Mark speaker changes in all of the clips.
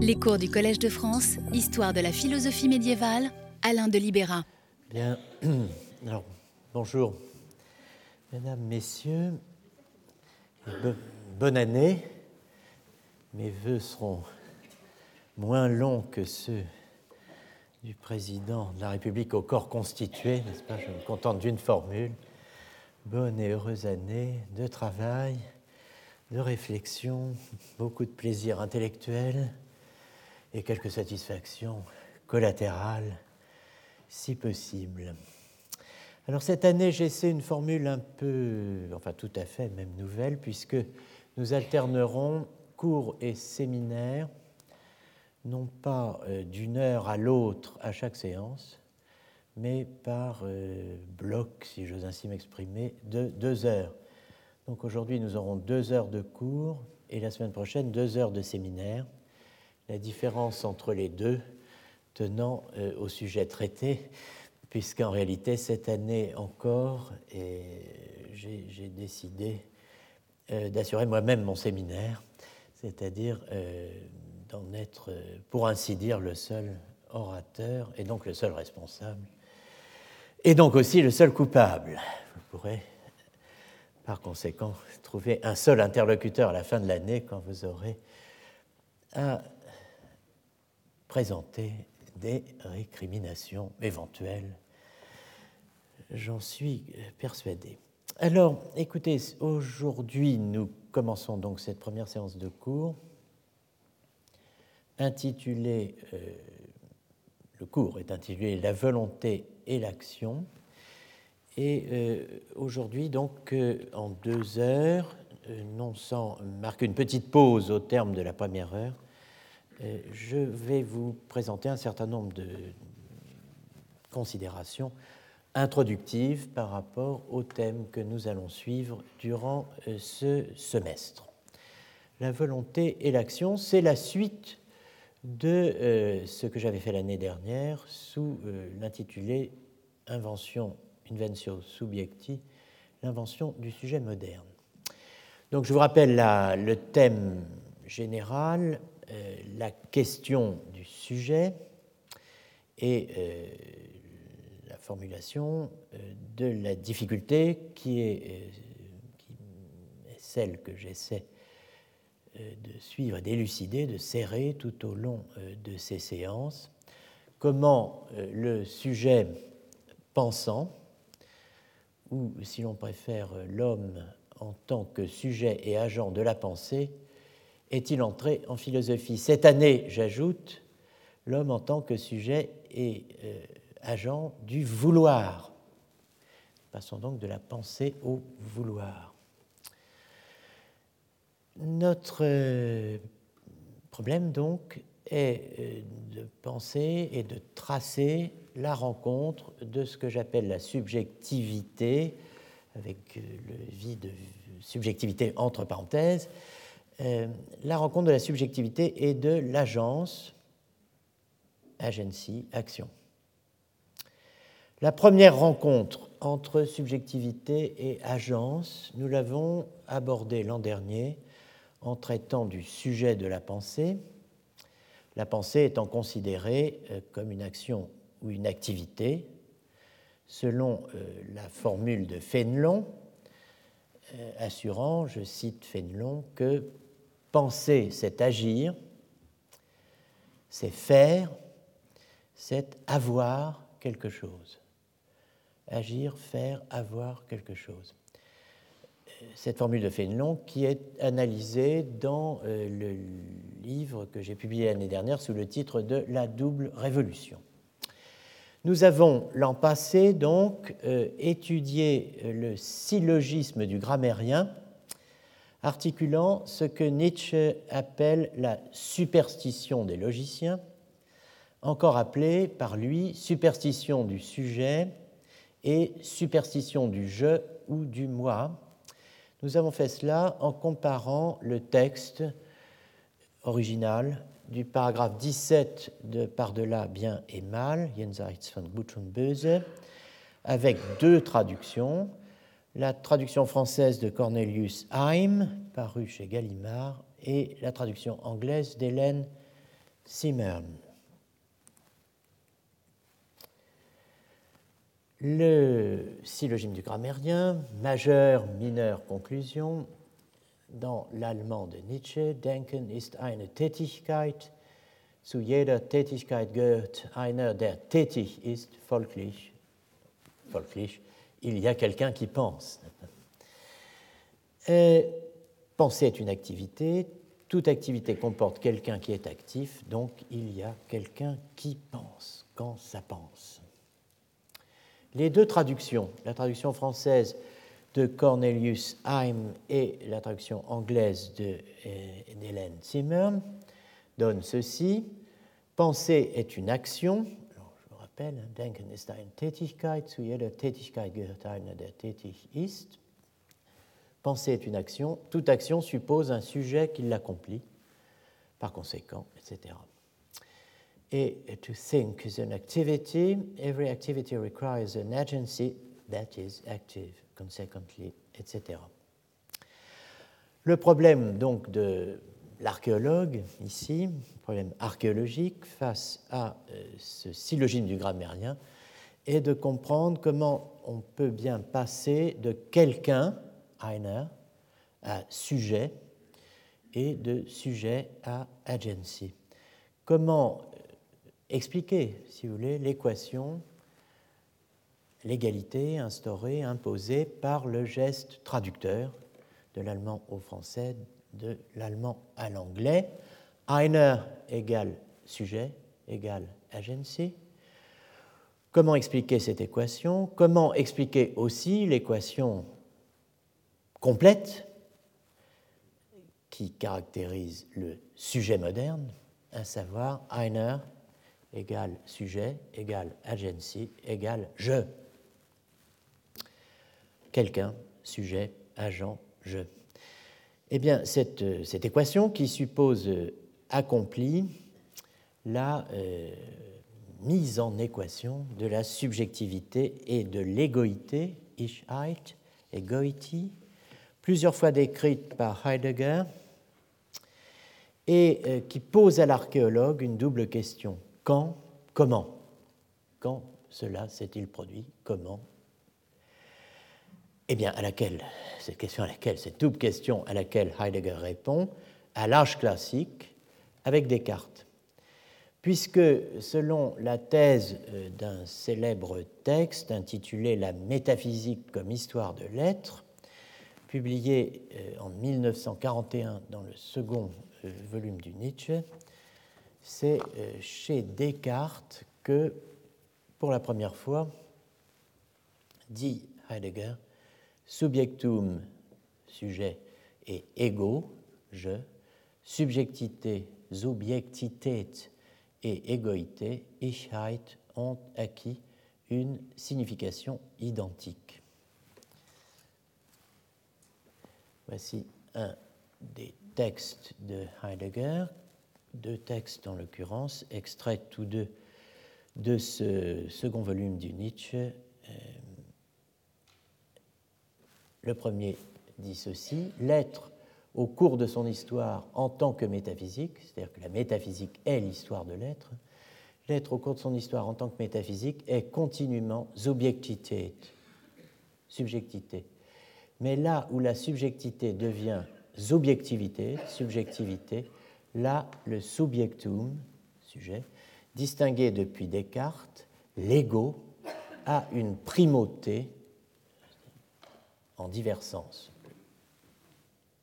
Speaker 1: Les cours du Collège de France, Histoire de la philosophie médiévale, Alain de Libéra.
Speaker 2: Bien, alors, bonjour, mesdames, messieurs, bonne année. Mes voeux seront moins longs que ceux du président de la République au corps constitué, n'est-ce pas? Je me contente d'une formule. Bonne et heureuse année de travail, de réflexion, beaucoup de plaisir intellectuel et quelques satisfactions collatérales, si possible. Alors cette année, j'essaie une formule un peu, enfin tout à fait même nouvelle, puisque nous alternerons cours et séminaires, non pas euh, d'une heure à l'autre à chaque séance, mais par euh, bloc, si j'ose ainsi m'exprimer, de deux heures. Donc aujourd'hui, nous aurons deux heures de cours et la semaine prochaine, deux heures de séminaire. La différence entre les deux tenant euh, au sujet traité, puisqu'en réalité, cette année encore, j'ai décidé euh, d'assurer moi-même mon séminaire, c'est-à-dire euh, d'en être, pour ainsi dire, le seul orateur et donc le seul responsable, et donc aussi le seul coupable. Vous pourrez par conséquent trouver un seul interlocuteur à la fin de l'année quand vous aurez à présenter des récriminations éventuelles. J'en suis persuadé. Alors, écoutez, aujourd'hui, nous commençons donc cette première séance de cours intitulée, euh, le cours est intitulé La volonté et l'action. Et euh, aujourd'hui, donc, euh, en deux heures, non sans marquer une petite pause au terme de la première heure, je vais vous présenter un certain nombre de considérations introductives par rapport au thème que nous allons suivre durant ce semestre. La volonté et l'action, c'est la suite de ce que j'avais fait l'année dernière sous l'intitulé Invention Inventio Subjecti, l'invention du sujet moderne. Donc je vous rappelle le thème général, euh, la question du sujet et euh, la formulation euh, de la difficulté qui est celle que j'essaie de suivre, d'élucider, de serrer tout au long de ces séances. Comment le sujet pensant ou, si l'on préfère, l'homme en tant que sujet et agent de la pensée, est-il entré en philosophie? Cette année, j'ajoute, l'homme en tant que sujet et euh, agent du vouloir. Passons donc de la pensée au vouloir. Notre euh, problème, donc, est euh, de penser et de tracer la rencontre de ce que j'appelle la subjectivité, avec le vide subjectivité entre parenthèses, la rencontre de la subjectivité et de l'agence, agency, action. La première rencontre entre subjectivité et agence, nous l'avons abordée l'an dernier en traitant du sujet de la pensée, la pensée étant considérée euh, comme une action ou une activité, selon euh, la formule de Fénelon, euh, assurant, je cite Fénelon, que penser, c'est agir, c'est faire, c'est avoir quelque chose. Agir, faire, avoir quelque chose. Cette formule de Fénelon qui est analysée dans le livre que j'ai publié l'année dernière sous le titre de La double révolution. Nous avons l'an passé donc euh, étudié euh, le syllogisme du grammairien, articulant ce que Nietzsche appelle la superstition des logiciens, encore appelée par lui superstition du sujet et superstition du je ou du moi. Nous avons fait cela en comparant le texte original du paragraphe 17 de Par-delà bien et mal, Jenseits von Gut und Böse, avec deux traductions. La traduction française de Cornelius Haim, parue chez Gallimard, et la traduction anglaise d'Hélène Zimmern. Le syllogisme du grammairien, majeur, mineur, conclusion, dans l'allemand de Nietzsche, Denken ist eine Tätigkeit, zu jeder Tätigkeit gehört einer, der tätig ist, folglich, folglich il y a quelqu'un qui pense. Euh, penser est une activité, toute activité comporte quelqu'un qui est actif, donc il y a quelqu'un qui pense quand ça pense. Les deux traductions, la traduction française de Cornelius Heim et la traduction anglaise d'Hélène de, Zimmer, donnent ceci. Penser est une action. Rappelle, Denken ist eine Tätigkeit, zu jeder Tätigkeit gehört einer, der tätig ist. Penser est une action. Toute action suppose un sujet qui l'accomplit, par conséquent, etc. Et to think is an activity. Every activity requires an agency that is active, consequently, etc. Le problème donc de l'archéologue ici, problème archéologique face à euh, ce syllogisme du grammairien, est de comprendre comment on peut bien passer de quelqu'un, einer, à sujet et de sujet à agency. Comment expliquer, si vous voulez, l'équation, l'égalité instaurée, imposée par le geste traducteur de l'allemand au français, de l'allemand à l'anglais. Einer égale sujet égale agency. Comment expliquer cette équation? Comment expliquer aussi l'équation complète qui caractérise le sujet moderne, à savoir einer égale sujet égale agency égale je. Quelqu'un, sujet, agent, je. Eh bien, cette, cette équation qui suppose accomplit la euh, mise en équation de la subjectivité et de l'égoïté, Ichheit, egoity, plusieurs fois décrite par Heidegger, et euh, qui pose à l'archéologue une double question. Quand Comment? Quand cela s'est-il produit? Comment Eh bien, à laquelle, cette question à laquelle, cette double question à laquelle Heidegger répond, à l'âge classique, avec Descartes. Puisque, selon la thèse euh, d'un célèbre texte intitulé La métaphysique comme histoire de l'être, publié euh, en 1941 dans le second euh, volume du Nietzsche, c'est chez Descartes que, pour la première fois, dit Heidegger, subjectum, sujet, et ego, je, subjectivité, subjectität et égoïté, Ichheit, ont acquis une signification identique. Voici un des textes de Heidegger deux textes en l'occurrence, extraits tous deux de ce second volume du Nietzsche. Le premier dit ceci, l'être au cours de son histoire en tant que métaphysique, c'est-à-dire que la métaphysique est l'histoire de l'être, l'être au cours de son histoire en tant que métaphysique est continuellement subjectité, subjectivité. Mais là où la subjectivité devient subjectivité, subjectivité, Là, le subjectum, sujet, distingué depuis Descartes, l'ego a une primauté en divers sens.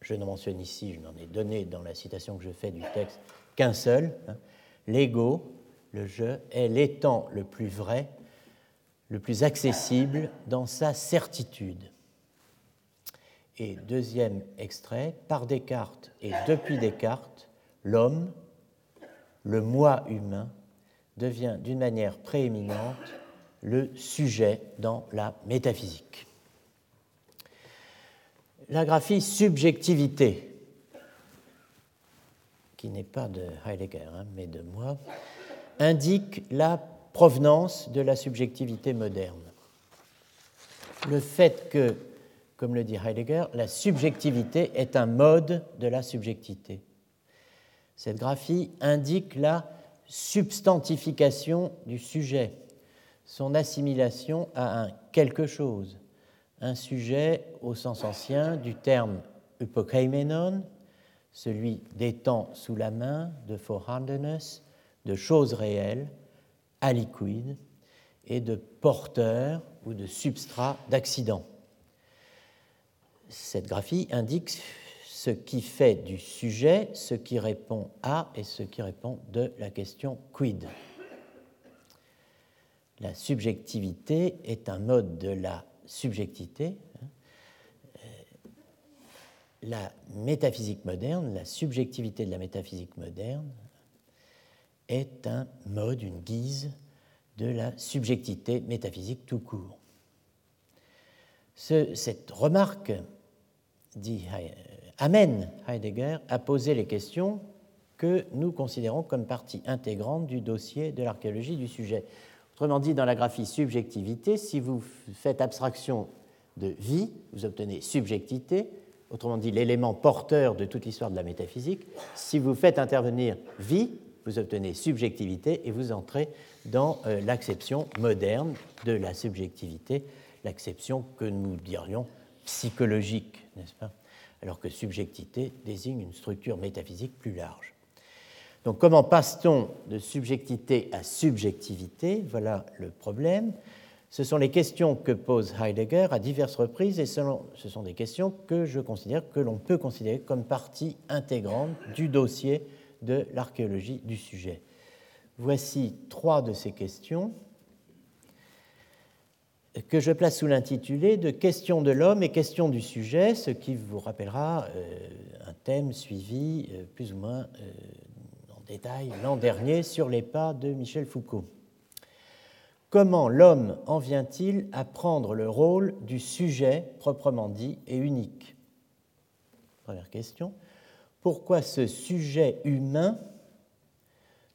Speaker 2: Je ne mentionne ici, je n'en ai donné dans la citation que je fais du texte qu'un seul. Hein. L'ego, le je, est l'étant le plus vrai, le plus accessible dans sa certitude. Et deuxième extrait, par Descartes et depuis Descartes, l'homme, le moi humain, devient d'une manière prééminente le sujet dans la métaphysique. La graphie subjectivité, qui n'est pas de Heidegger, hein, mais de moi, indique la provenance de la subjectivité moderne. Le fait que, comme le dit Heidegger, la subjectivité est un mode de la subjectivité. Cette graphie indique la substantification du sujet, son assimilation à un quelque chose, un sujet au sens ancien du terme upokaimenon, celui d'étant sous la main, de forehandedness, de choses réelles, aliquid, et de porteur ou de substrat d'accident. Cette graphie indique ce qui fait du sujet ce qui répond à et ce qui répond de la question quid. La subjectivité est un mode de la subjectivité. Hein. La métaphysique moderne, la subjectivité de la métaphysique moderne est un mode, une guise de la subjectivité métaphysique tout court. cette remarque dit, amène Heidegger à poser les questions que nous considérons comme partie intégrante du dossier de l'archéologie du sujet. Autrement dit, dans la graphie subjectivité, si vous faites abstraction de vie, vous obtenez subjectivité, autrement dit l'élément porteur de toute l'histoire de la métaphysique. Si vous faites intervenir vie, vous obtenez subjectivité et vous entrez dans euh, l'acception moderne de la subjectivité, l'acception que nous dirions psychologique, n'est-ce pas? Alors que subjectivité désigne une structure métaphysique plus large. Donc comment passe-t-on de subjectivité à subjectivité? Voilà le problème. Ce sont les questions que pose Heidegger à diverses reprises et ce sont des questions que je considère que l'on peut considérer comme partie intégrante du dossier de l'archéologie du sujet. Voici trois de ces questions que je place sous l'intitulé de Questions de l'homme et questions du sujet, ce qui vous rappellera euh, un thème suivi euh, plus ou moins euh, détail l'an dernier sur les pas de Michel Foucault. Comment l'homme en vient-il à prendre le rôle du sujet proprement dit et unique? Première question. Pourquoi ce sujet humain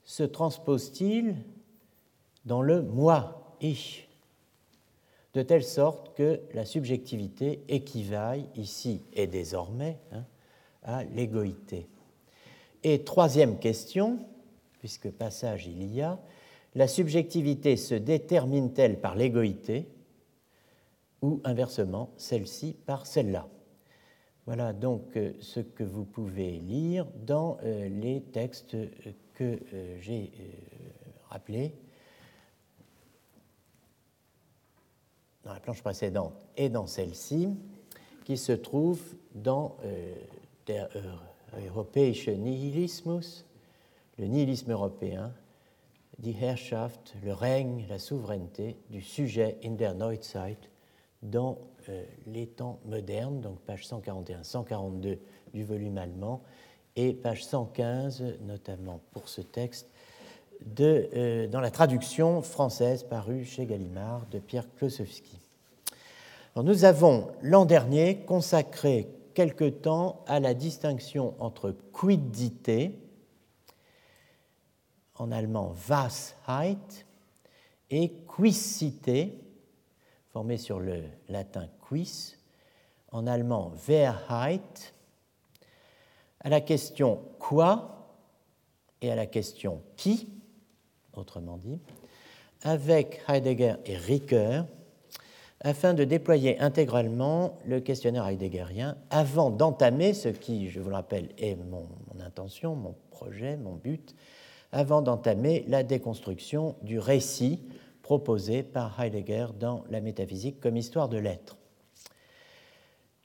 Speaker 2: se transpose-t-il dans le moi, ich, de telle sorte que la subjectivité équivaille ici et désormais hein, à l'égoïté. Et troisième question, puisque passage il y a, la subjectivité se détermine-t-elle par l'égoïté ou inversement celle-ci par celle-là? Voilà donc euh, ce que vous pouvez lire dans euh, les textes que euh, j'ai rappelés. Dans la planche précédente et dans celle-ci, qui se trouve dans Europäische Nihilismus, le nihilisme européen, die Herrschaft, le règne, la souveraineté du sujet in der Neuzeit dans euh, les temps modernes, donc page 141-142 du volume allemand, et page 115, notamment pour ce texte, de, euh, dans la traduction française parue chez Gallimard de Pierre Klosowski. nous avons l'an dernier consacré quelque temps à la distinction entre quiddité, en allemand Washeit, et quicité, formé sur le latin quis, en allemand Wehrheit, à la question quoi et à la question qui, autrement dit, avec Heidegger et Ricoeur, afin de déployer intégralement le questionnaire heideggerien avant d'entamer ce qui, je vous le rappelle, est mon, intention, mon projet, mon but, avant d'entamer la déconstruction du récit proposé par Heidegger dans La métaphysique comme histoire de l'être.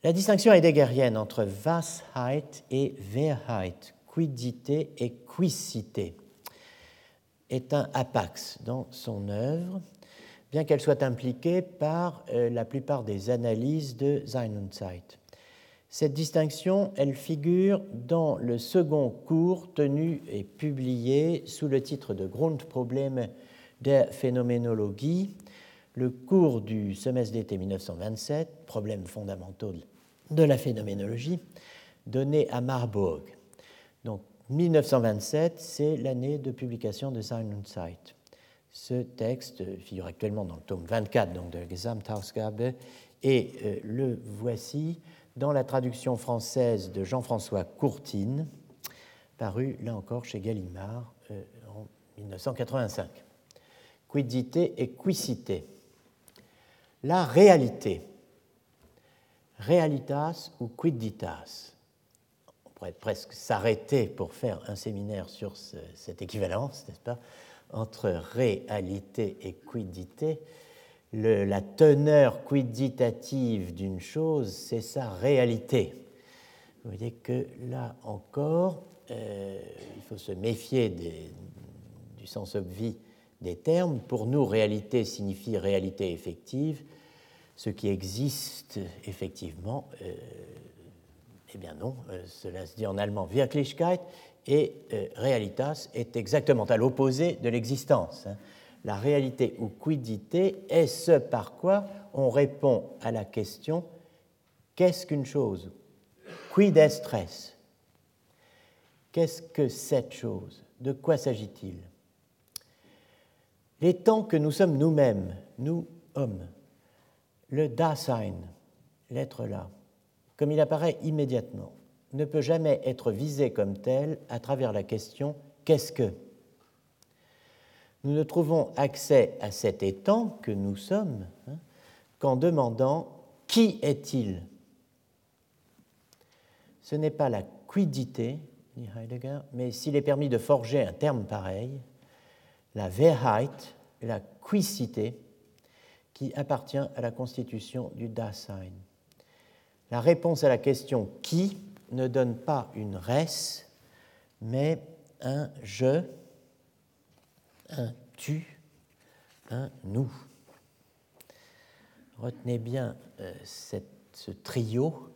Speaker 2: La distinction heideggerienne entre Washeit et Wehrheit, quidité et quicité, est un apax dans son œuvre, bien qu'elle soit impliquée par euh, la plupart des analyses de Sein und Zeit. Cette distinction, elle figure dans le second cours tenu et publié sous le titre de Grundprobleme der Phänoménologie, le cours du semestre d'été 1927, Problèmes fondamentaux de la phénoménologie, donné à Marburg. Donc 1927, c'est l'année de publication de Sein und Zeit. Ce texte figure actuellement dans le tome 24 donc de Gesamtausgabe et euh, le voici dans la traduction française de Jean-François Courtine, paru là encore chez Gallimard euh, en 1985. Quidité et quicité. La réalité. Realitas ou quiditas. On pourrait presque s'arrêter pour faire un séminaire sur cette équivalence, n'est-ce pas, entre réalité et quidité. la teneur quiditative d'une chose, c'est sa réalité. Vous voyez que là encore, euh, il faut se méfier du sens obvi des termes. Pour nous, réalité signifie réalité effective. Ce qui existe effectivement, euh, eh bien non, euh, cela se dit en allemand Wirklichkeit, et realitas est exactement à l'opposé de l'existence. Hein. La réalité ou quidité est ce par quoi on répond à la question qu'est-ce qu'une chose? Quid est stress Qu'est-ce que cette chose? De quoi s'agit-il? Les temps que nous sommes nous-mêmes, nous hommes, le Dasein, l'être là, comme il apparaît immédiatement, ne peut jamais être visé comme tel à travers la question qu'est-ce que? Nous ne trouvons accès à cet étang que nous sommes hein, qu'en demandant qui est-il? Ce n'est pas la quidité, dit Heidegger, mais s'il est permis de forger un terme pareil, la Wehrheit, la quicité, qui appartient à la constitution du Dasein. La réponse à la question qui ne donne pas une res, mais un je, un tu, un nous. Retenez bien euh, ce trio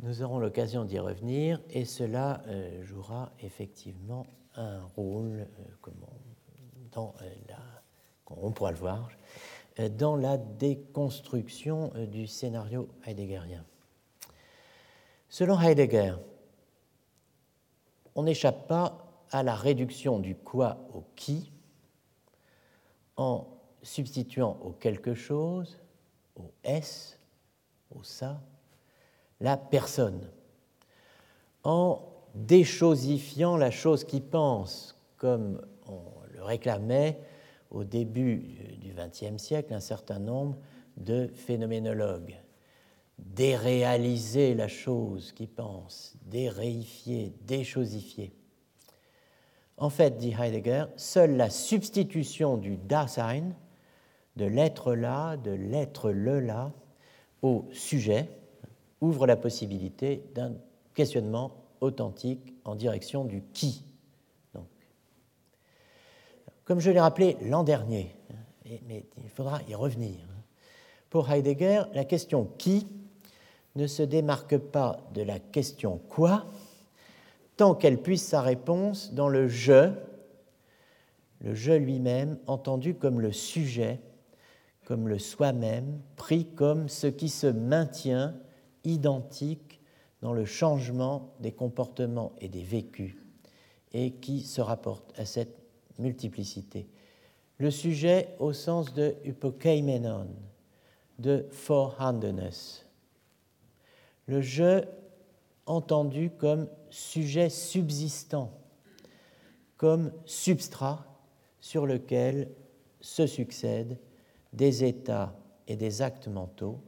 Speaker 2: nous aurons l'occasion d'y revenir et cela euh, jouera effectivement un rôle, euh, dans la, on pourra le voir, dans la déconstruction du scénario heideggerien. Selon Heidegger, on n'échappe pas à la réduction du quoi au qui en substituant au quelque chose, au s, au ça, la personne, en déchosifiant la chose qui pense, comme on le réclamait au début du XXe siècle un certain nombre de phénoménologues. Déréaliser la chose qui pense, déréifier, déchosifier. En fait, dit Heidegger, seule la substitution du Dasein, de l'être là, de l'être le là, au sujet, ouvre la possibilité d'un questionnement authentique en direction du qui. Donc, comme je l'ai rappelé l'an dernier, mais il faudra y revenir, pour Heidegger, la question qui ne se démarque pas de la question quoi, tant qu'elle puisse sa réponse dans le je, le je lui-même entendu comme le sujet, comme le soi-même, pris comme ce qui se maintient identique dans le changement des comportements et des vécus et qui se rapporte à cette multiplicité. Le sujet au sens de hypokeimenon, de forehandedness. Le je entendu comme sujet subsistant, comme substrat sur lequel se succèdent des états et des actes mentaux.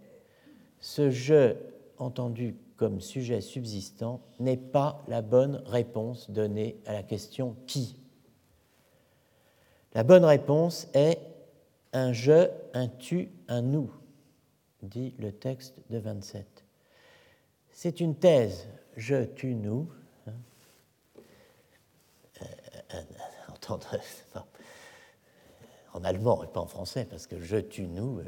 Speaker 2: Ce je entendu comme sujet subsistant n'est pas la bonne réponse donnée à la question qui. La bonne réponse est un je, un tu, un nous, dit le texte de 27. C'est une thèse, je, tu, nous. Euh, euh, euh, en allemand et pas en français, parce que je, tu, nous,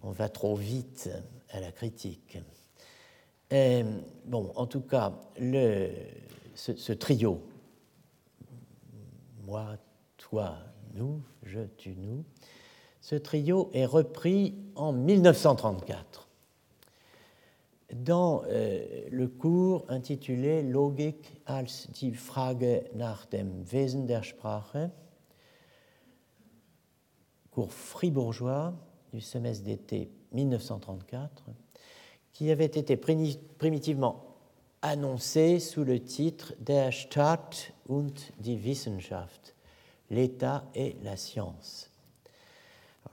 Speaker 2: on va trop vite à la critique. bon, en tout cas, le, ce, trio, moi, toi, nous, je, tu, nous, ce trio est repris en 1934 dans euh, le cours intitulé Logik als die Frage nach dem Wesen der Sprache, cours fribourgeois du semestre d'été 1934, qui avait été primitivement annoncé sous le titre Der Staat und die Wissenschaft, l'État et la science.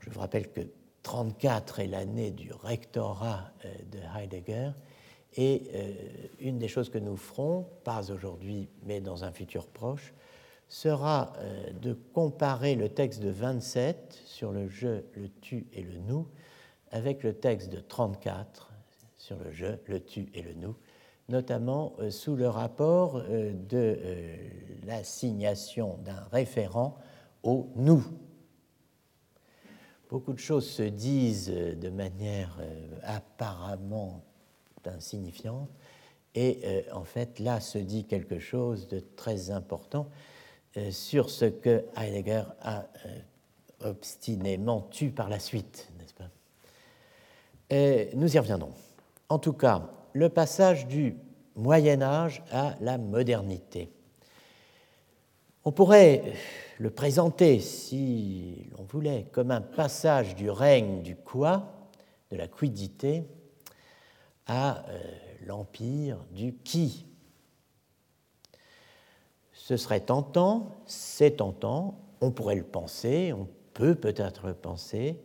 Speaker 2: je vous rappelle que 34 est l'année du rectorat euh, de Heidegger et euh, une des choses que nous ferons, pas aujourd'hui mais dans un futur proche, sera euh, de comparer le texte de 27 sur le je, le tu et le nous avec le texte de 34 sur le je, le tu et le nous, notamment sous le rapport de l'assignation d'un référent au nous. Beaucoup de choses se disent de manière apparemment insignifiante, et en fait là se dit quelque chose de très important euh, sur ce que Heidegger a euh, obstinément tu par la suite, n'est-ce pas? Nous y reviendrons. En tout cas, le passage du Moyen Âge à la modernité. On pourrait le présenter, si l'on voulait, comme un passage du règne du quoi, de la quidité, à euh, l'empire du qui, ce serait tentant, c'est tentant, on pourrait le penser, on peut peut-être le penser,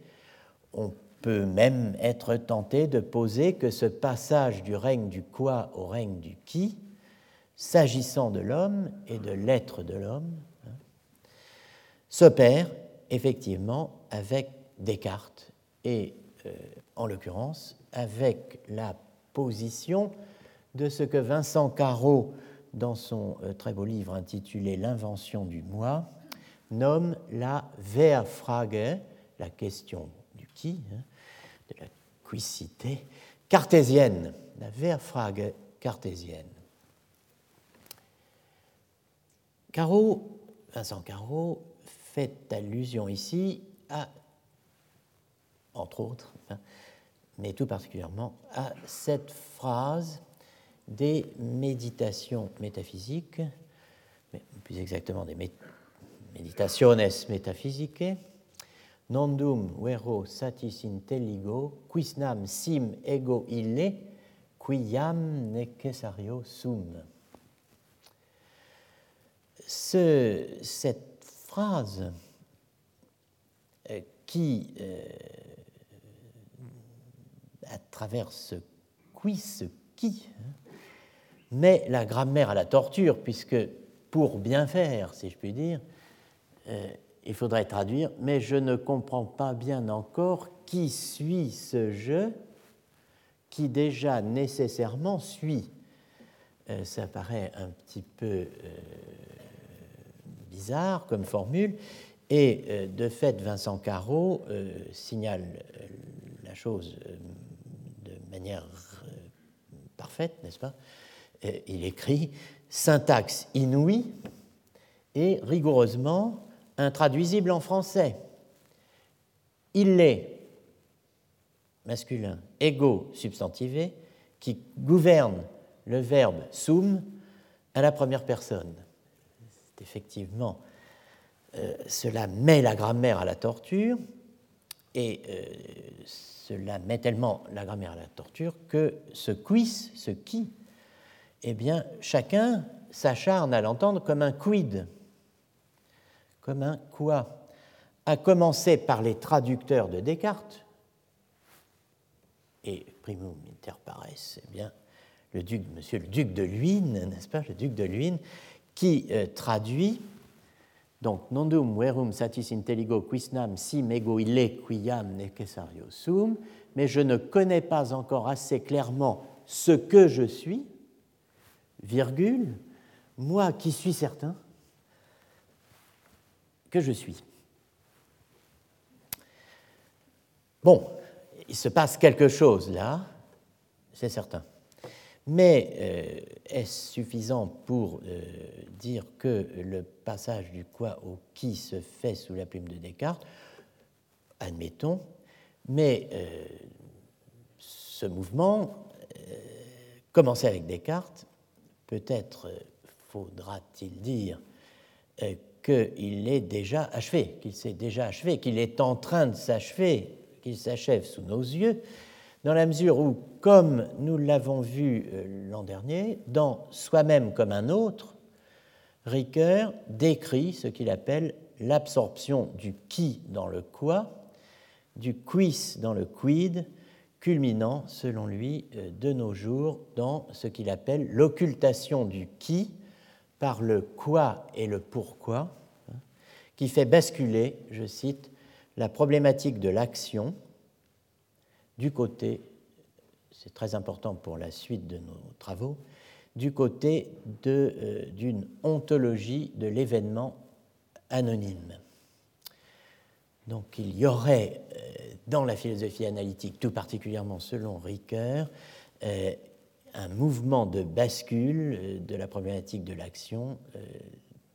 Speaker 2: on peut même être tenté de poser que ce passage du règne du quoi au règne du qui, s'agissant de l'homme et de l'être de l'homme, hein, s'opère effectivement avec Descartes et, euh, en l'occurrence, avec la position de ce que Vincent Carreau dans son euh, très beau livre intitulé L'invention du moi, nomme la Wehrfrage, la question du qui, hein, de la quicité, cartésienne, la Wehrfrage cartésienne. Caro, Vincent Caro, fait allusion ici à, entre autres, hein, mais tout particulièrement à cette phrase des méditations métaphysiques, mais plus exactement des meditationes metaphysiques, nondum vero satis intelligo, quisnam sim ego ille, quiam necessario sum. Ce, cette phrase euh, qui, euh, à travers ce qui, ce qui, hein, mais la grammaire à la torture, puisque pour bien faire, si je puis dire, euh, il faudrait traduire, mais je ne comprends pas bien encore qui suit ce jeu qui déjà nécessairement suit. Ça paraît un petit peu bizarre comme formule, et de fait, Vincent Carreau signale la chose de manière parfaite, n'est-ce pas? Il écrit syntaxe inouïe et rigoureusement intraduisible en français. Il est masculin, ego substantivé, qui gouverne le verbe sum à la première personne. Effectivement, euh, cela met la grammaire à la torture, et euh, cela met tellement la grammaire à la torture que ce quis, ce qui, eh bien, chacun s'acharne à l'entendre comme un quid, comme un quoi, à commencer par les traducteurs de Descartes, et primum inter pares, eh bien, le duc, monsieur le duc de Luynes, n'est-ce pas, le duc de Luynes, qui euh, traduit donc nondum verum satis intelligo quisnam sim ego ille quiam necessario sum, mais je ne connais pas encore assez clairement ce que je suis, virgule, moi qui suis certain que je suis. Bon, il se passe quelque chose là, c'est certain. Mais euh, est-ce suffisant pour euh, dire que le passage du quoi au qui se fait sous la plume de Descartes? Admettons, mais euh, ce mouvement, commencé avec Descartes, peut-être faudra-t-il dire qu'il est déjà achevé, qu'il s'est déjà achevé, qu'il est en train de s'achever, qu'il s'achève sous nos yeux, dans la mesure où, comme nous l'avons vu euh, l'an dernier, dans Soi-même comme un autre, Ricoeur décrit ce qu'il appelle l'absorption du qui dans le quoi, du quis dans le quid, culminant, selon lui, euh, de nos jours dans ce qu'il appelle l'occultation du qui par le quoi et le pourquoi, hein, qui fait basculer, je cite, la problématique de l'action du côté, c'est très important pour la suite de nos travaux, du côté euh, d'une ontologie de l'événement anonyme. Donc il y aurait euh, dans la philosophie analytique, tout particulièrement selon Ricoeur, euh, un mouvement de bascule de la problématique de l'action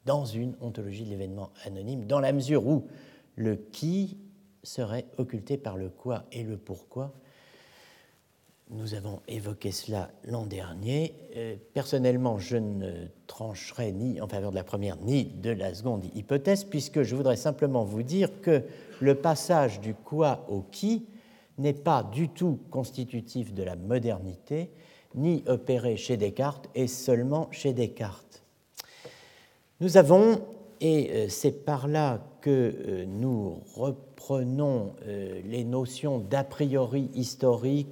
Speaker 2: dans une ontologie de l'événement anonyme, dans la mesure où le qui serait occulté par le quoi et le pourquoi. Nous avons évoqué cela l'an dernier. Euh, personnellement, je ne trancherai ni en faveur de la première ni de la seconde hypothèse, puisque je voudrais simplement vous dire que le passage du quoi au qui n'est pas du tout constitutif de la modernité, ni opéré chez Descartes et seulement chez Descartes. Nous avons, et euh, c'est par là que euh, nous reprenons euh, les notions d'a priori historique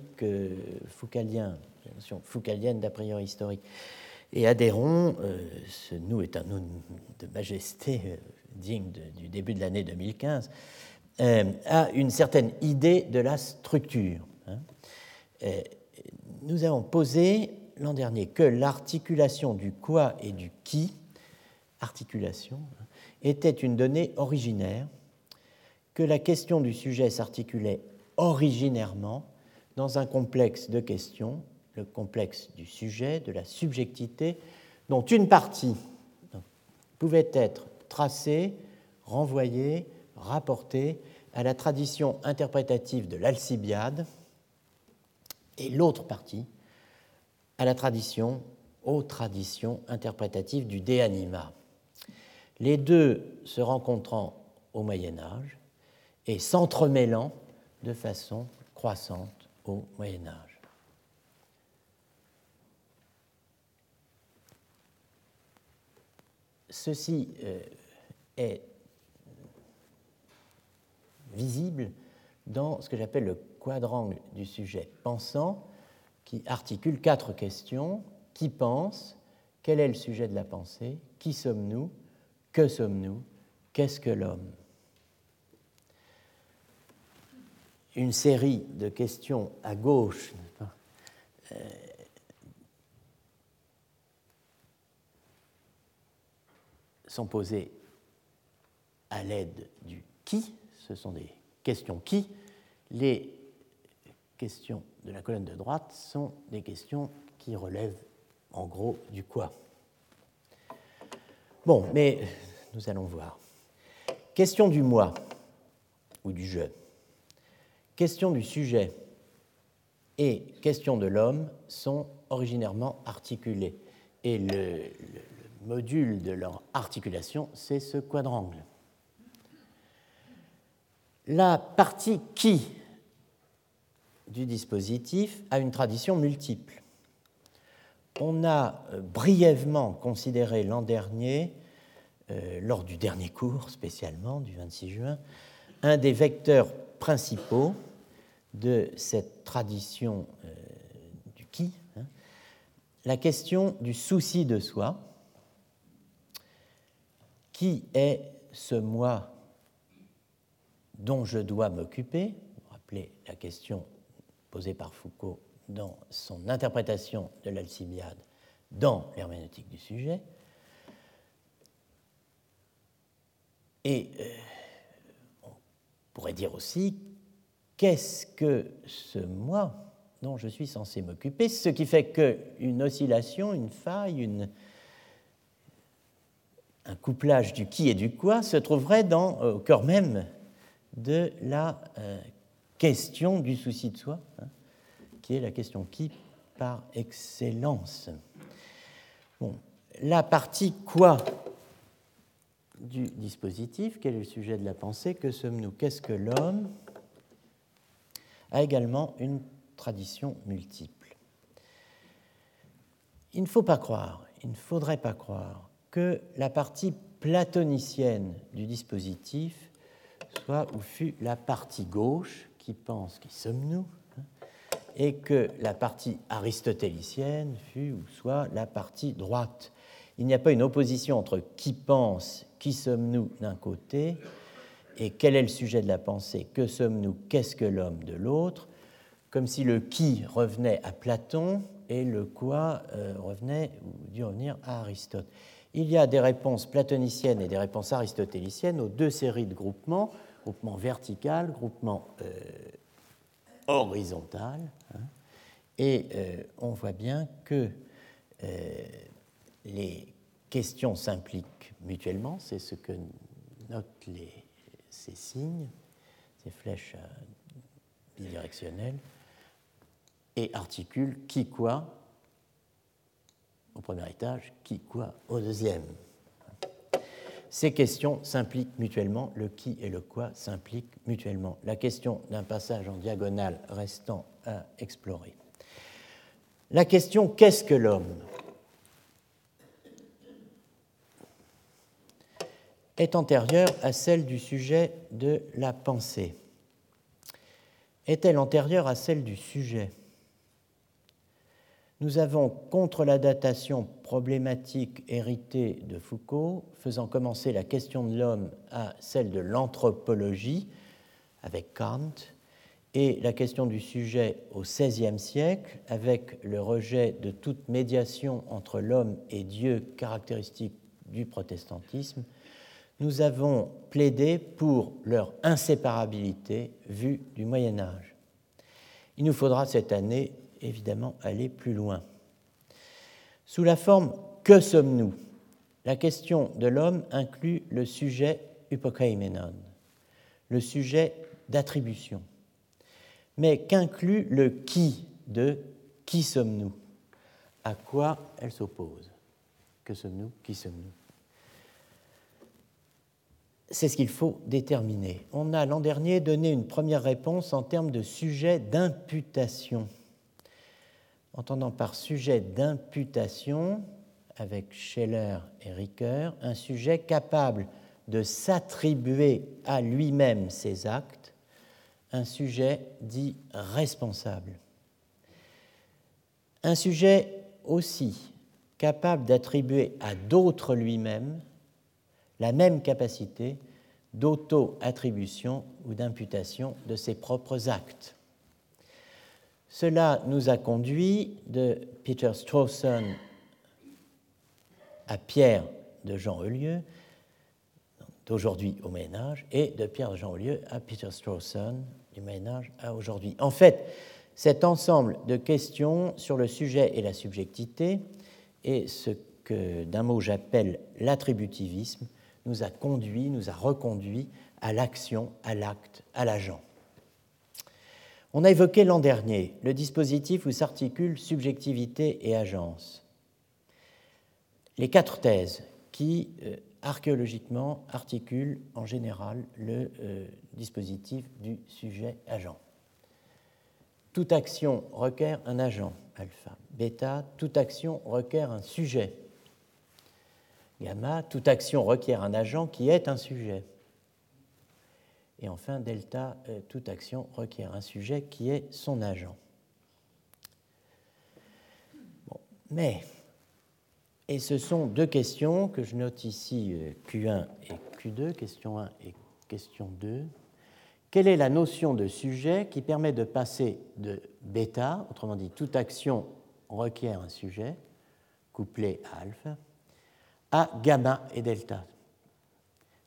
Speaker 2: foucalien, les notions foucaliennes d'a priori historique, et adhérons, ce nous est un nous de majesté digne du début de l'année 2015, à une certaine idée de la structure. Hein. Nous avons posé l'an dernier que l'articulation du quoi et du qui, articulation, était une donnée originaire, que la question du sujet s'articulait originairement dans un complexe de questions, le complexe du sujet, de la subjectivité, dont une partie pouvait être tracée, renvoyée, rapportée à la tradition interprétative de l'Alcibiade et l'autre partie à la tradition, aux traditions interprétatives du De Anima les deux se rencontrant au Moyen Âge et s'entremêlant de façon croissante au Moyen Âge. Ceci euh, est visible dans ce que j'appelle le quadrangle du sujet pensant, qui articule quatre questions. Qui pense Quel est le sujet de la pensée Qui sommes-nous que sommes-nous? Qu'est-ce que l'homme? Une série de questions à gauche euh, sont posées à l'aide du qui, ce sont des questions qui, les questions de la colonne de droite sont des questions qui relèvent en gros du quoi? Bon, mais nous allons voir. Question du moi ou du je. Question du sujet et question de l'homme sont originairement articulées. Et le, module de leur articulation, c'est ce quadrangle. La partie qui du dispositif a une tradition multiple. On a euh, brièvement considéré l'an dernier euh, lors du dernier cours spécialement, du 26 juin, un des vecteurs principaux de cette tradition euh, du qui, hein, la question du souci de soi, qui est ce moi dont je dois m'occuper, vous rappelez la question posée par Foucault dans son interprétation de l'Alcibiade dans l'herméneutique du sujet, Et euh, on pourrait dire aussi, qu'est-ce que ce moi dont je suis censé m'occuper Ce qui fait qu'une oscillation, une faille, un couplage du qui et du quoi se trouverait dans, euh, au cœur même de la euh, question du souci de soi, hein, la question qui par excellence. La partie quoi du dispositif, quel est le sujet de la pensée, que sommes-nous, qu'est-ce que l'homme, a également une traditions multiples. Il ne faut pas croire, il ne faudrait pas croire que la partie platonicienne du dispositif soit ou fut la partie gauche qui pense qui sommes-nous, et que la partie aristotélicienne fut ou soit la partie droite. Il n'y a pas une opposition entre qui pense, qui sommes-nous d'un côté, et quel est le sujet de la pensée, que sommes-nous, qu'est-ce que l'homme de l'autre, comme si le qui revenait à Platon et le quoi euh, revenait ou dû revenir à Aristote. Il y a des réponses platoniciennes et des réponses aristotéliciennes aux deux séries de groupements, groupement vertical, groupement euh, horizontal. Hein. et euh, on voit bien que les questions s'impliquent mutuellement, c'est ce que notent ces signes, ces flèches bidirectionnelles, et articulent qui quoi au premier étage, qui quoi au deuxième. Ces questions s'impliquent mutuellement, le qui et le quoi s'impliquent mutuellement. La question d'un passage en diagonale restant à explorer. La question qu'est-ce que l'homme? est antérieure à celle du sujet de la pensée. Est-elle antérieure à celle du sujet? Nous avons, contre la datation problématique héritée de Foucault, faisant commencer la question de l'homme à celle de l'anthropologie, avec Kant, et la question du sujet au XVIe siècle, avec le rejet de toute médiation entre l'homme et Dieu caractéristique du protestantisme, nous avons plaidé pour leur inséparabilité vue du Moyen Âge. Il nous faudra cette année, évidemment, aller plus loin. Sous la forme Que sommes-nous? la question de l'homme inclut le sujet hypokaimenon, le sujet d'attribution. Mais qu'inclut le qui de qui sommes-nous À quoi elle s'oppose Que sommes-nous Qui sommes-nous? C'est ce qu'il faut déterminer. On a l'an dernier donné une première réponse en termes de sujet d'imputation. Entendant par sujet d'imputation, avec Scheller et Ricoeur, un sujet capable de s'attribuer à lui-même ses actes, un sujet dit responsable. Un sujet aussi capable d'attribuer à d'autres lui-même la même capacité d'auto-attribution ou d'imputation de ses propres actes. Cela nous a conduit de Peter Strawson à Pierre de Jean Eulieu, d'aujourd'hui au Moyen Âge, et de Pierre de Jean Eulieu à Peter Strawson, du Moyen Âge à aujourd'hui. En fait, cet ensemble de questions sur le sujet et la subjectivité est ce que d'un mot j'appelle l'attributivisme, nous a conduit, nous a reconduit à l'action, à l'acte, à l'agent. On a évoqué l'an dernier le dispositif où s'articulent subjectivité et agence. Les quatre thèses qui, euh, archéologiquement, articulent en général le euh, dispositif du sujet-agent. Toute action requiert un agent, alpha. Bêta, toute action requiert un sujet, Gamma, toute action requiert un agent qui est un sujet. Et enfin, delta, euh, toute action requiert un sujet qui est son agent. mais, et ce sont deux questions que je note ici, euh, Q1 et Q2, question 1 et question 2. Quelle est la notion de sujet qui permet de passer de bêta, autrement dit, toute action requiert un sujet, couplé à alpha, à gamma et delta,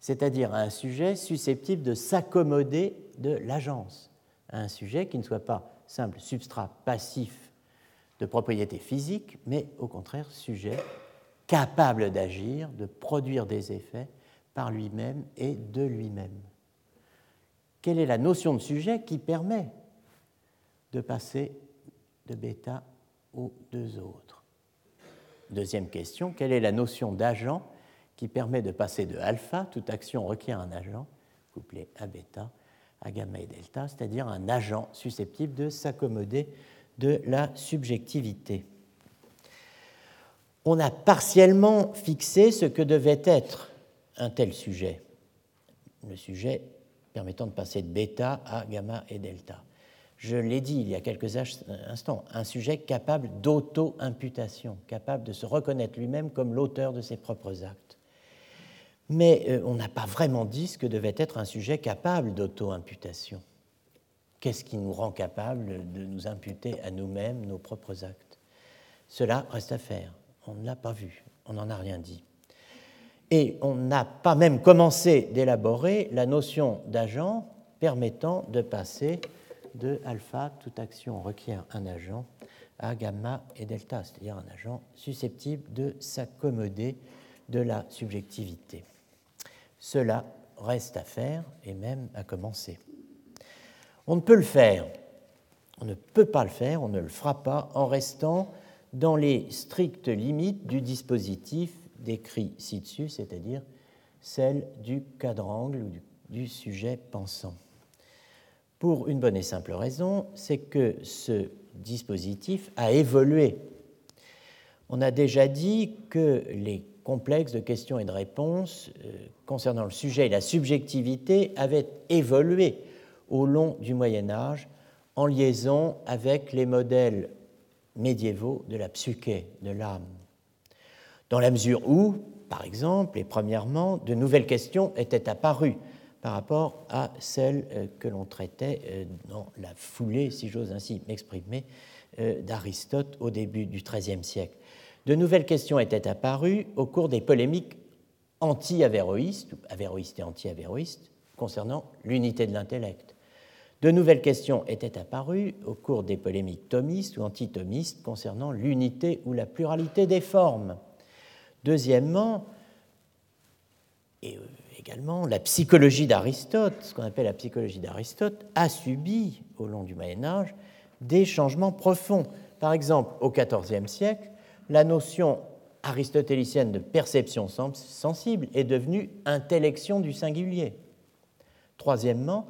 Speaker 2: c'est-à-dire un sujet susceptible de s'accommoder de l'agence, un sujet qui ne soit pas simple substrat passif de propriété physique, mais au contraire sujet capable d'agir, de produire des effets par lui-même et de lui-même. Quelle est la notion de sujet qui permet de passer de bêta aux deux autres? Deuxième question, quelle est la notion d'agent qui permet de passer de alpha, toute action requiert un agent, couplé à bêta, à gamma et delta, c'est-à-dire un agent susceptible de s'accommoder de la subjectivité. On a partiellement fixé ce que devait être un tel sujet, le sujet permettant de passer de bêta à gamma et delta. Je l'ai dit il y a quelques instants, un sujet capable d'auto-imputation, capable de se reconnaître lui-même comme l'auteur de ses propres actes. Mais euh, on n'a pas vraiment dit ce que devait être un sujet capable d'auto-imputation. Qu'est-ce qui nous rend capable de nous imputer à nous-mêmes nos propres actes? Cela reste à faire. On ne l'a pas vu, on n'en a rien dit. Et on n'a pas même commencé d'élaborer la notion d'agent permettant de passer de alpha, toute action requiert un agent, à gamma et delta, c'est-à-dire un agent susceptible de s'accommoder de la subjectivité. Cela reste à faire et même à commencer. On ne peut le faire, on ne peut pas le faire, on ne le fera pas en restant dans les strictes limites du dispositif décrit ci-dessus, c'est-à-dire celle du quadrangle ou du sujet pensant. Pour une bonne et simple raison, c'est que ce dispositif a évolué. On a déjà dit que les complexes de questions et de réponses euh, concernant le sujet et la subjectivité avaient évolué au long du Moyen Âge en liaison avec les modèles médiévaux de la psyché, de l'âme dans la mesure où, par exemple, et premièrement, de nouvelles questions étaient apparues par rapport à celles euh, que l'on traitait euh, dans la foulée, si j'ose ainsi m'exprimer, d'Aristote au début du XIIIe siècle. De nouvelles questions étaient apparues au cours des polémiques anti-avéroïstes, ou avéroïstes et anti-avéroïstes, concernant l'unité de l'intellect. De nouvelles questions étaient apparues au cours des polémiques thomistes ou anti-thomistes concernant l'unité ou la pluralité des formes. Deuxièmement, et euh, également, la psychologie d'Aristote, ce qu'on appelle la psychologie d'Aristote, a subi au long du Moyen Âge des changements profonds. Par exemple, au XIVe siècle, la notion aristotélicienne de perception sensible est devenue intellection du singulier. Troisièmement,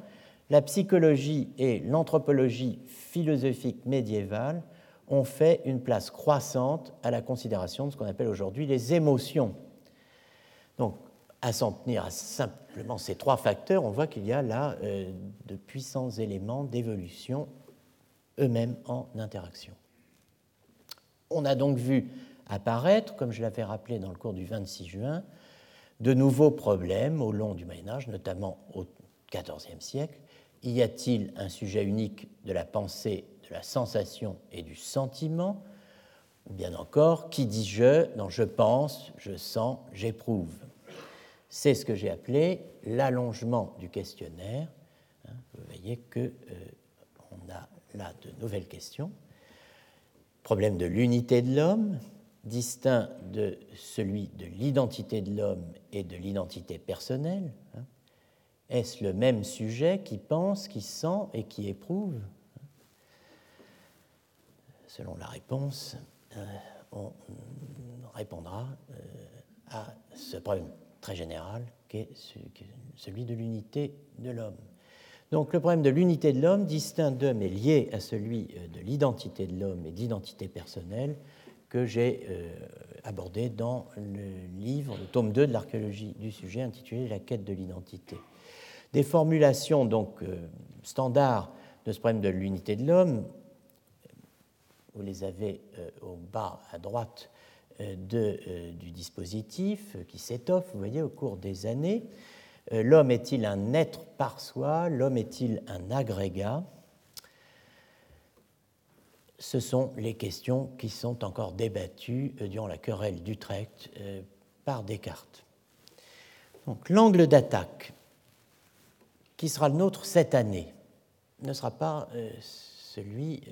Speaker 2: la psychologie et l'anthropologie philosophique médiévale ont fait une place croissante à la considération de ce qu'on appelle aujourd'hui les émotions. Donc, à s'en tenir à simplement ces trois facteurs, on voit qu'il y a là euh, de puissants éléments d'évolution eux-mêmes en interaction. On a donc vu apparaître, comme je l'avais rappelé dans le cours du 26 juin, de nouveaux problèmes au long du Moyen Âge, notamment au XIVe siècle. Y a-t-il un sujet unique de la pensée la sensation et du sentiment, ou bien encore, qui dit je dans je pense, je sens, j'éprouve. C'est ce que j'ai appelé l'allongement du questionnaire. Hein, vous voyez que euh, a là de nouvelles questions. Problème de l'unité de l'homme, distinct de celui de l'identité de l'homme et de l'identité personnelle. Hein. Est-ce le même sujet qui pense, qui sent et qui éprouve selon la réponse, euh, on répondra euh, à ce problème très général qu'est celui de l'unité de l'homme. Donc le problème de l'unité de l'homme, distinct d'eux mais lié à celui euh, de l'identité de l'homme et d'identité personnelle, que j'ai abordé dans le livre, le tome 2 de l'archéologie du sujet intitulé La quête de l'identité. Des formulations donc standards de ce problème de l'unité de l'homme vous les avez euh, au bas à droite euh, de, euh, du dispositif qui s'étoffe, vous voyez, au cours des années. L'homme est-il un être par soi? L'homme est-il un agrégat? Ce sont les questions qui sont encore débattues durant la querelle d'Utrecht par Descartes. Donc l'angle d'attaque qui sera le nôtre cette année ne sera pas celui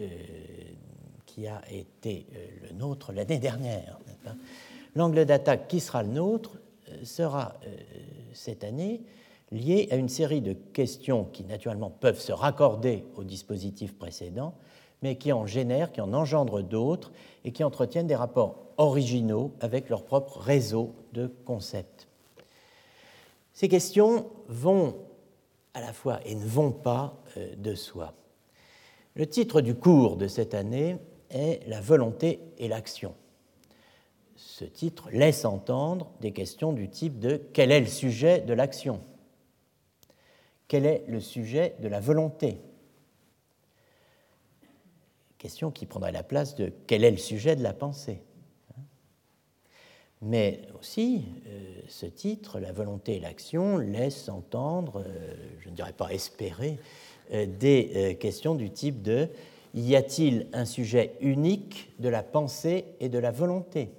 Speaker 2: qui a été euh, le nôtre l'année dernière. L'angle d'attaque qui sera le nôtre euh, sera euh, cette année lié à une série de questions qui naturellement peuvent se raccorder au dispositif précédent, mais qui en génèrent, qui en engendrent d'autres et qui entretiennent des rapports originaux avec leur propre réseau de concepts. Ces questions vont à la fois et ne vont pas euh, de soi. Le titre du cours de cette année est La volonté et l'action. Ce titre laisse entendre des questions du type de quel est le sujet de l'action? Quel est le sujet de la volonté? Question qui prendrait la place de quel est le sujet de la pensée? Mais aussi, euh, ce titre, La volonté et l'action, laisse entendre, euh, je ne dirais pas espérer, euh, des questions du type de Y a-t-il un sujet unique de la pensée et de la volonté?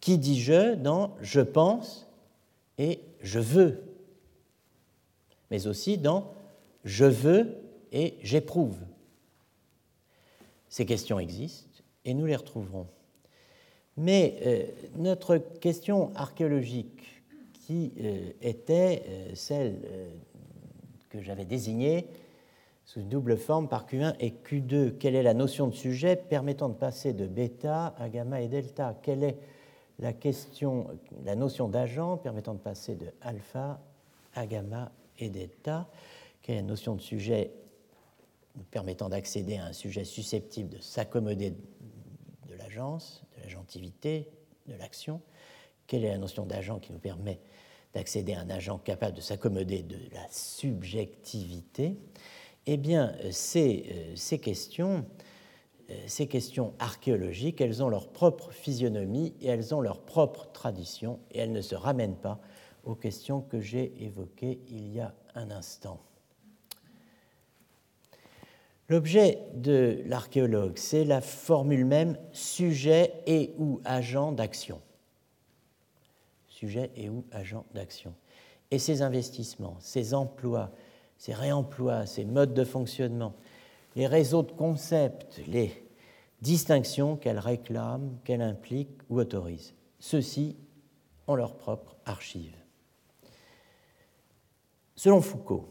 Speaker 2: Qui dit je dans je pense et je veux Mais aussi dans je veux et j'éprouve. Ces questions existent et nous les retrouverons. Mais euh, notre question archéologique, qui euh, était euh, celle que j'avais désignée sous une double forme par Q1 et Q2, quelle est la notion de sujet permettant de passer de bêta à gamma et delta? La, question, la notion d'agent permettant de passer de alpha à gamma et delta Quelle est la notion de sujet permettant d'accéder à un sujet susceptible de s'accommoder de l'agence de la gentilité, de l'action. Quelle est la notion d'agent qui nous permet d'accéder à un agent capable de s'accommoder de la subjectivité? Eh bien, ces, euh, ces questions, euh, ces questions archéologiques, elles ont leur propre physionomie et elles ont leur propre tradition et elles ne se ramènent pas aux questions que j'ai évoquées il y a un instant. L'objet de l'archéologue, c'est la formule même sujet et ou agent d'action. Sujet et ou agent d'action. Et ses investissements, ses emplois, ses réemplois, ses modes de fonctionnement, les réseaux de concepts, les distinctions qu'elle réclame, qu'elle implique ou autorise. Ceux-ci ont leur propre archive. Selon Foucault,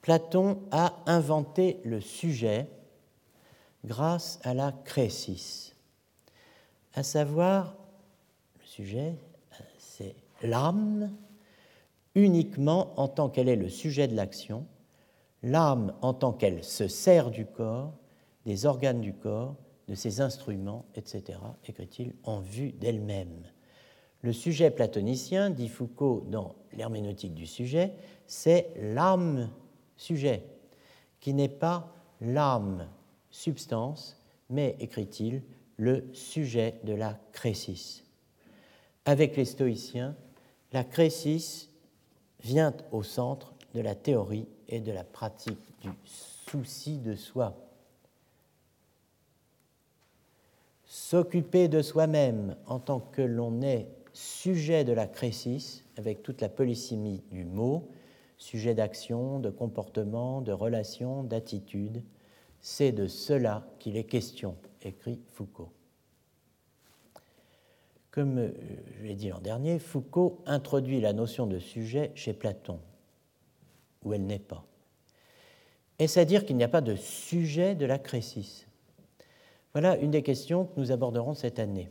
Speaker 2: Platon a inventé le sujet grâce à la crésis, à savoir, le sujet, c'est l'âme uniquement en tant qu'elle est le sujet de l'action, l'âme en tant qu'elle se sert du corps, des organes du corps, de ses instruments, etc., écrit-il, en vue d'elle-même. Le sujet platonicien, dit Foucault dans l'herméneutique du sujet, c'est l'âme sujet, qui n'est pas l'âme substance, mais, écrit-il, le sujet de la crésis. Avec les stoïciens, la crésis vient au centre de la théorie et de la pratique du souci de soi. S'occuper de soi-même en tant que l'on est sujet de la crésis, avec toute la polysémie du mot, sujet d'action, de comportement, de relation, d'attitude. C'est de cela qu'il est question, écrit Foucault. Comme euh, je l'ai dit l'an dernier, Foucault introduit la notion de sujet chez Platon, où elle n'est pas. Est-ce à dire qu'il n'y a pas de sujet de la crésis Voilà une des questions que nous aborderons cette année.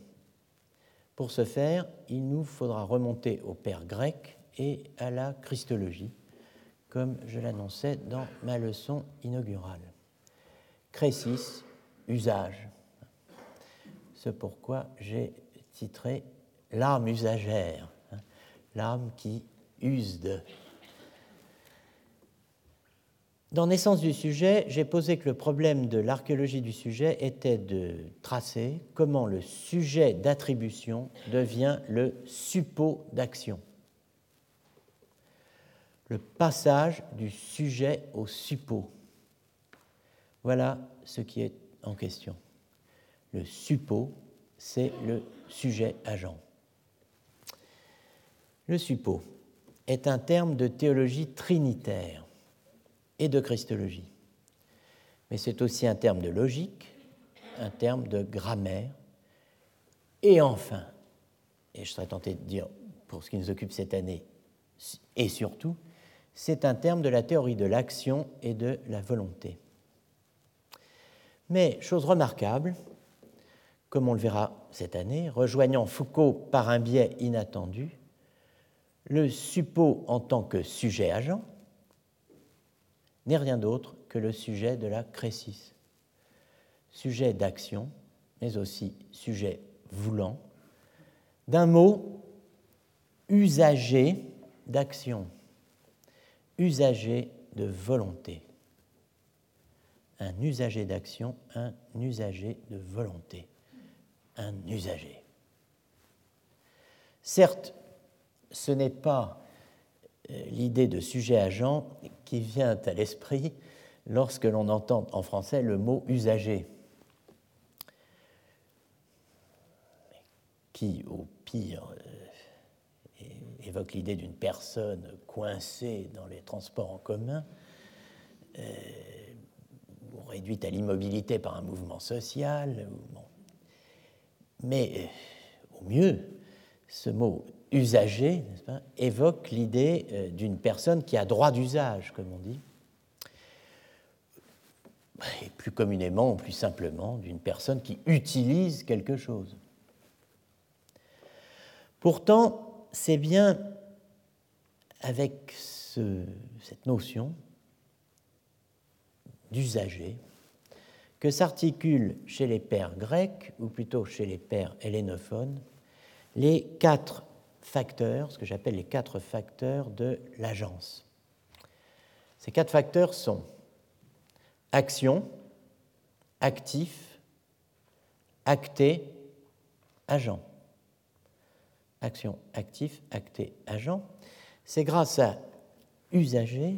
Speaker 2: Pour ce faire, il nous faudra remonter au père grec et à la christologie, comme je l'annonçais dans ma leçon inaugurale. Crécis, usage. C'est pourquoi j'ai titré L'âme usagère, hein, l'âme qui use de. Dans Naissance du sujet, j'ai posé que le problème de l'archéologie du sujet était de tracer comment le sujet d'attribution devient le suppôt d'action le passage du sujet au suppôt. Voilà ce qui est en question. Le suppôt, c'est le sujet agent. Le suppôt est un terme de théologie trinitaire et de christologie. Mais c'est aussi un terme de logique, un terme de grammaire, et enfin, et je serais tenté de dire pour ce qui nous occupe cette année, et surtout, c'est un terme de la théorie de l'action et de la volonté. Mais, chose remarquable, comme on le verra cette année, rejoignant Foucault par un biais inattendu, le suppôt en tant que sujet agent n'est rien d'autre que le sujet de la crésis, sujet d'action, mais aussi sujet voulant, d'un mot usager d'action, usager de volonté. Un usager d'action, un usager de volonté, un usager. Certes, ce n'est pas l'idée de sujet-agent qui vient à l'esprit lorsque l'on entend en français le mot usager, qui, au pire, euh, évoque l'idée d'une personne coincée dans les transports en commun, euh, réduite à l'immobilité par un mouvement social. Mais au mieux, ce mot usager évoque l'idée euh, d'une personne qui a droit d'usage, comme on dit, et plus communément ou plus simplement d'une personne qui utilise quelque chose. Pourtant, c'est bien avec cette notion d'usager que s'articulent chez les pères grecs, ou plutôt chez les pères hellénophones, les quatre facteurs, ce que j'appelle les quatre facteurs de l'agence. Ces quatre facteurs sont action, actif, acté, agent. Action, actif, acté, agent. C'est grâce à usager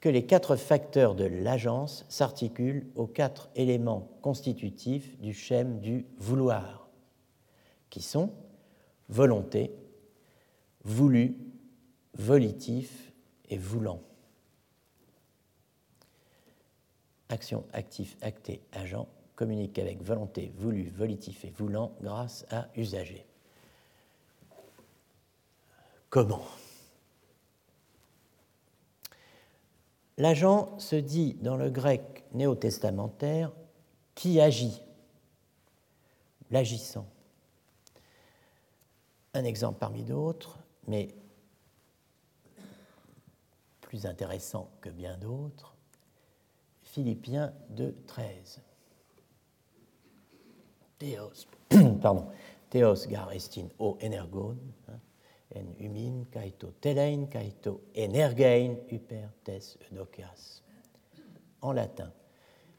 Speaker 2: que les quatre facteurs de l'agence s'articulent aux quatre éléments constitutifs du schème du vouloir, qui sont volonté, voulu, volitif et voulant. Action, actif, acté, agent communique avec volonté, voulu, volitif et voulant grâce à usager. Comment? L'agent se dit dans le grec néo-testamentaire qui agit, l'agissant. Un exemple parmi d'autres, mais plus intéressant que bien d'autres, Philippiens 2, 13. Théos, pardon, Théos gar estin o energon, hein, en humin kaito telein kaito energein hyper tes eudokias. En latin,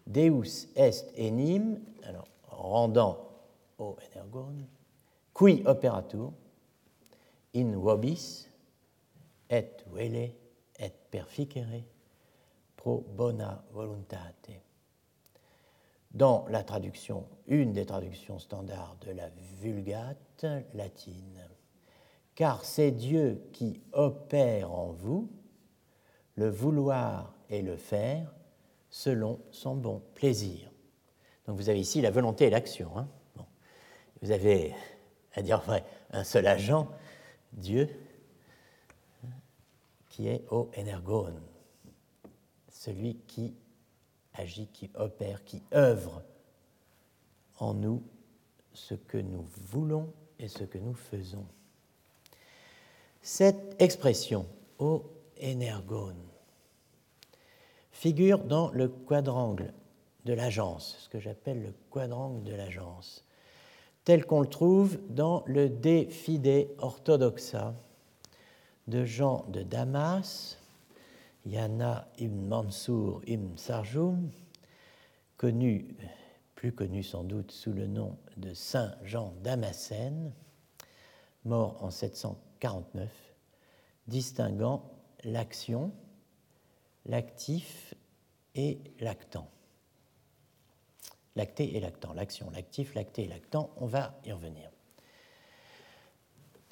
Speaker 2: Deus est enim, alors rendant o energon, qui operatur, in vobis et vele et perficere pro bona voluntate. Dans la traduction, une des traductions standards de la Vulgate latine, car c'est Dieu qui opère en vous le vouloir et le faire selon son bon plaisir. Donc vous avez ici la volonté et l'action. Hein. Vous avez, à dire vrai, un seul agent Dieu, qui est au energon, celui qui agit, qui opère, qui œuvre en nous ce que nous voulons et ce que nous faisons. Cette expression, au energon, figure dans le quadrangle de l'agence, ce que j'appelle le quadrangle de l'agence tel qu'on le trouve dans le De Fide Orthodoxa de Jean de Damas, Yana ibn Mansour ibn Sarjoum, connu, plus connu sans doute sous le nom de Saint Jean Damascène, mort en 749, distinguant l'action, l'actif et l'actant. Lacté et lactant, l'action, l'actif, lacté et lactant, on va y revenir.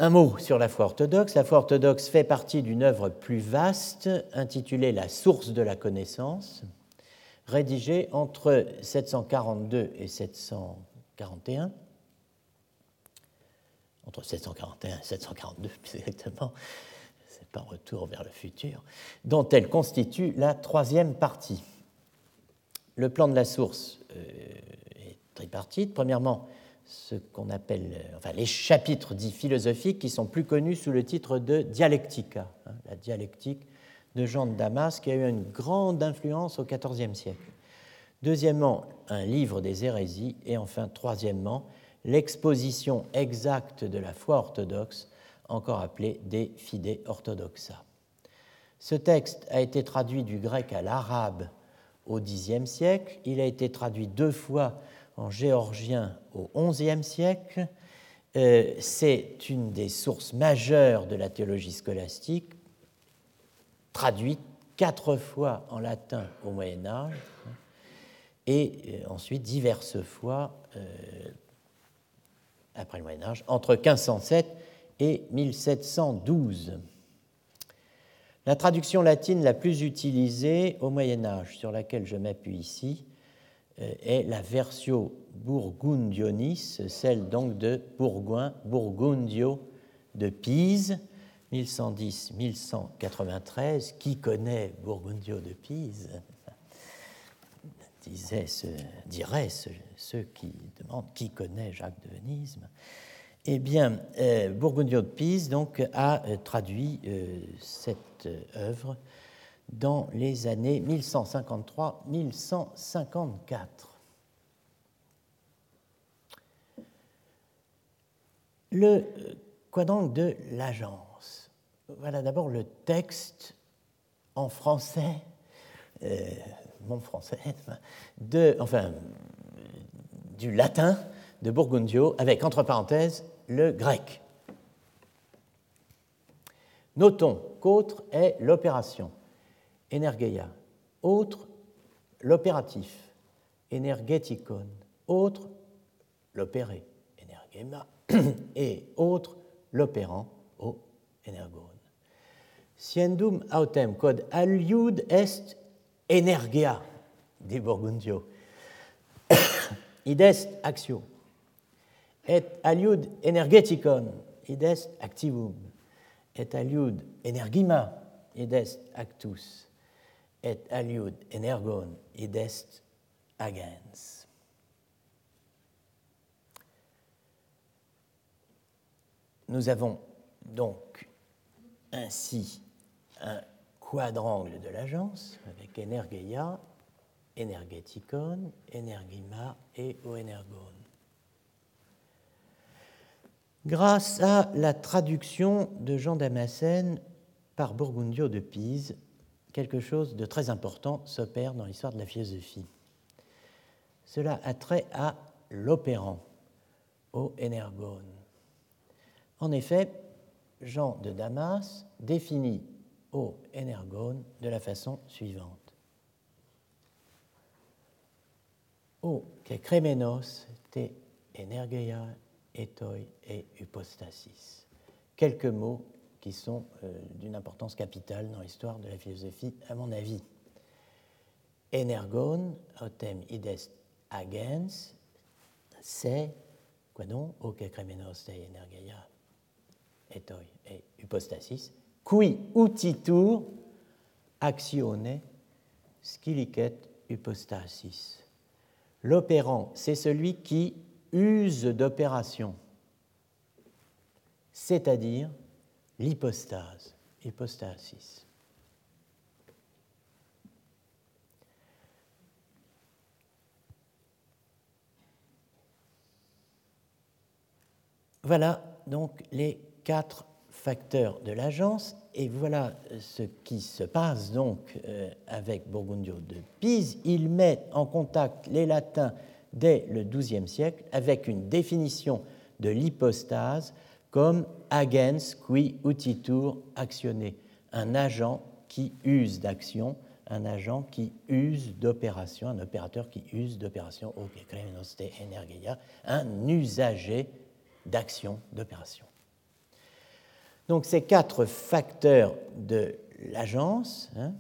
Speaker 2: Un mot sur la foi orthodoxe. La foi orthodoxe fait partie d'une œuvre plus vaste intitulée La source de la connaissance, rédigée entre 742 et 741, entre 741 et 742 exactement, c'est pas retour vers le futur, dont elle constitue la troisième partie. Le plan de la source est tripartite. Premièrement, ce qu'on appelle enfin, les chapitres dits philosophiques qui sont plus connus sous le titre de Dialectica, hein, la dialectique de Jean de Damas qui a eu une grande influence au XIVe siècle. Deuxièmement, un livre des hérésies et enfin, troisièmement, l'exposition exacte de la foi orthodoxe, encore appelée des Fide orthodoxa. Ce texte a été traduit du grec à l'arabe au Xe siècle, il a été traduit deux fois en géorgien au XIe siècle. Euh, c'est une des sources majeures de la théologie scolastique, traduite quatre fois en latin au Moyen Âge, et euh, ensuite diverses fois euh, après le Moyen Âge, entre 1507 et 1712. La traduction latine la plus utilisée au Moyen Âge, sur laquelle je m'appuie ici, euh, est la Versio Burgundionis, celle donc de Bourgoin, Burgundio de Pise, 1110-1193. Qui connaît Burgundio de Pise? Disait, diraient ceux, qui demandent qui connaît Jacques de Venise. Eh bien, euh, de Pise donc, a euh, traduit cette œuvre dans les années 1153-1154. Le quadrangle de l'agence? Voilà d'abord le texte en français, euh, mon français, de, enfin, du latin de Burgundio, avec entre parenthèses le grec. Notons qu'autre est l'opération energeia. Autre, l'opératif, energeticon. Autre, l'opéré, energema. Et autre, l'opérant, o energon. Siendum autem quod aliud est energia, dit Burgundio. id est actio. Et aliud energeticon, id est activum. Et aliud energima, id est actus et aliud energon id est agens. Nous avons donc ainsi un quadrangle de l'agence avec energeia, energeticon, energima et oenergon. Grâce à la traduction de Jean Damascène par Burgundio de Pise quelque chose de très important s'opère dans l'histoire de la philosophie. Cela a trait à l'opérant, au énergone. En effet, Jean de Damas définit au énergone de la façon suivante. O que kremenos te energeia etoi et hypostasis. Quelques mots qui sont euh, d'une importance capitale dans l'histoire de la philosophie, à mon avis. Energon, autem idest agens, c'est, quoi donc, ok kremenos te energeia, etoi et hypostasis, qui utitur actione scilicet hypostasis. L'opérant, c'est celui qui use d'opération, c'est-à-dire l'hypostase, hypostasis. Voilà donc les quatre facteurs de l'agence et voilà ce qui se passe donc euh, avec Burgundio de Pise. Il met en contact les latins dès le XIIe siècle avec une définition de l'hypostase comme agens qui utitur actionné, un agent qui use d'action, un agent qui use d'opération, un opérateur qui use d'opération, un usager d'action, d'opération. Donc ces quatre facteurs de l'agence hein,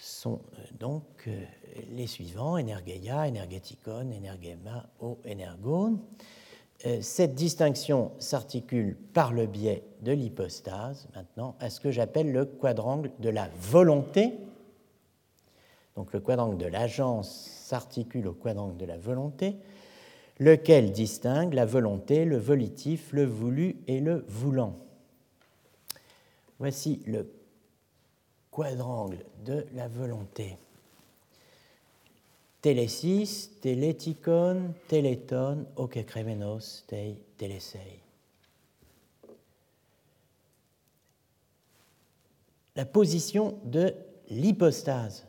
Speaker 2: sont euh, donc euh, les suivants, energeia, energeticon, energema, o, energon. Euh, cette distinction s'articule par le biais de l'hypostase, maintenant, à ce que j'appelle le quadrangle de la volonté. Donc le quadrangle de l'agence s'articule au quadrangle de la volonté. lequel distingue la volonté, le volitif, le voulu et le voulant. Voici le quadrangle de la volonté. Télésis, télétikon, téléton, okekremenos, tei, télései. La position de l'hypostase,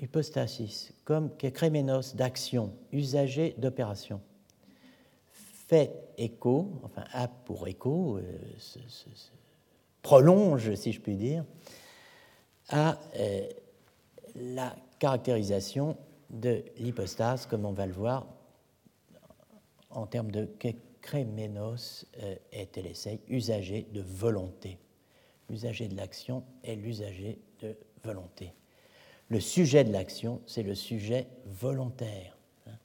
Speaker 2: hypostasis, comme kekremenos d'action, usager d'opération, fait écho, enfin a pour écho, euh, prolonge, si je puis dire, à euh, la caractérisation de l'hypostase, comme on va le voir en termes de kréménos euh, téléseï, usager de volonté. L'usager de l'action est l'usager de volonté. Le sujet de l'action, c'est le sujet volontaire. Hein.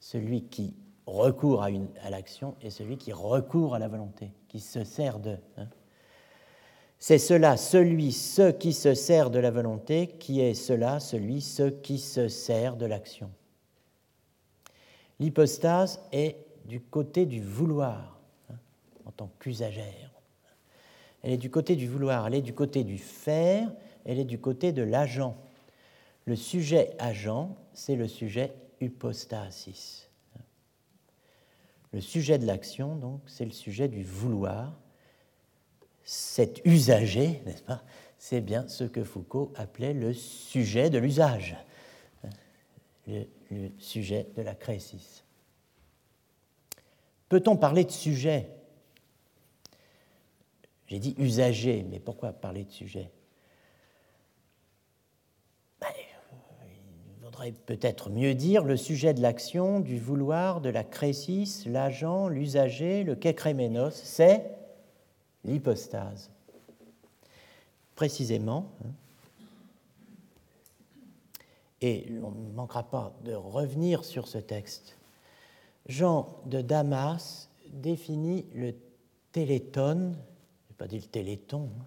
Speaker 2: celui qui recourt à, à l'action et celui qui recourt à la volonté, qui se sert de. Hein. C'est cela, celui, ce qui se sert de la volonté, qui est cela, celui, ce qui se sert de l'action. L'hypostase est du côté du vouloir, hein, en tant qu'usagère. Elle est du côté du vouloir, elle est du côté du faire, elle est du côté de l'agent. Le sujet agent, c'est le sujet hypostasis. Le sujet de l'action, donc, c'est le sujet du vouloir, cet usager, n'est-ce pas, c'est bien ce que Foucault appelait le sujet de l'usage, le, sujet de la crésis. Peut-on parler de sujet? J'ai dit usager, mais pourquoi parler de sujet? Ben, Il faudrait peut-être mieux dire le sujet de l'action, du vouloir, de la crésis, l'agent, l'usager, le kekremenos, c'est l'hypostase. Précisément, hein, et on ne manquera pas de revenir sur ce texte, Jean de Damas définit le téléton, je n'ai pas dit le téléton, hein,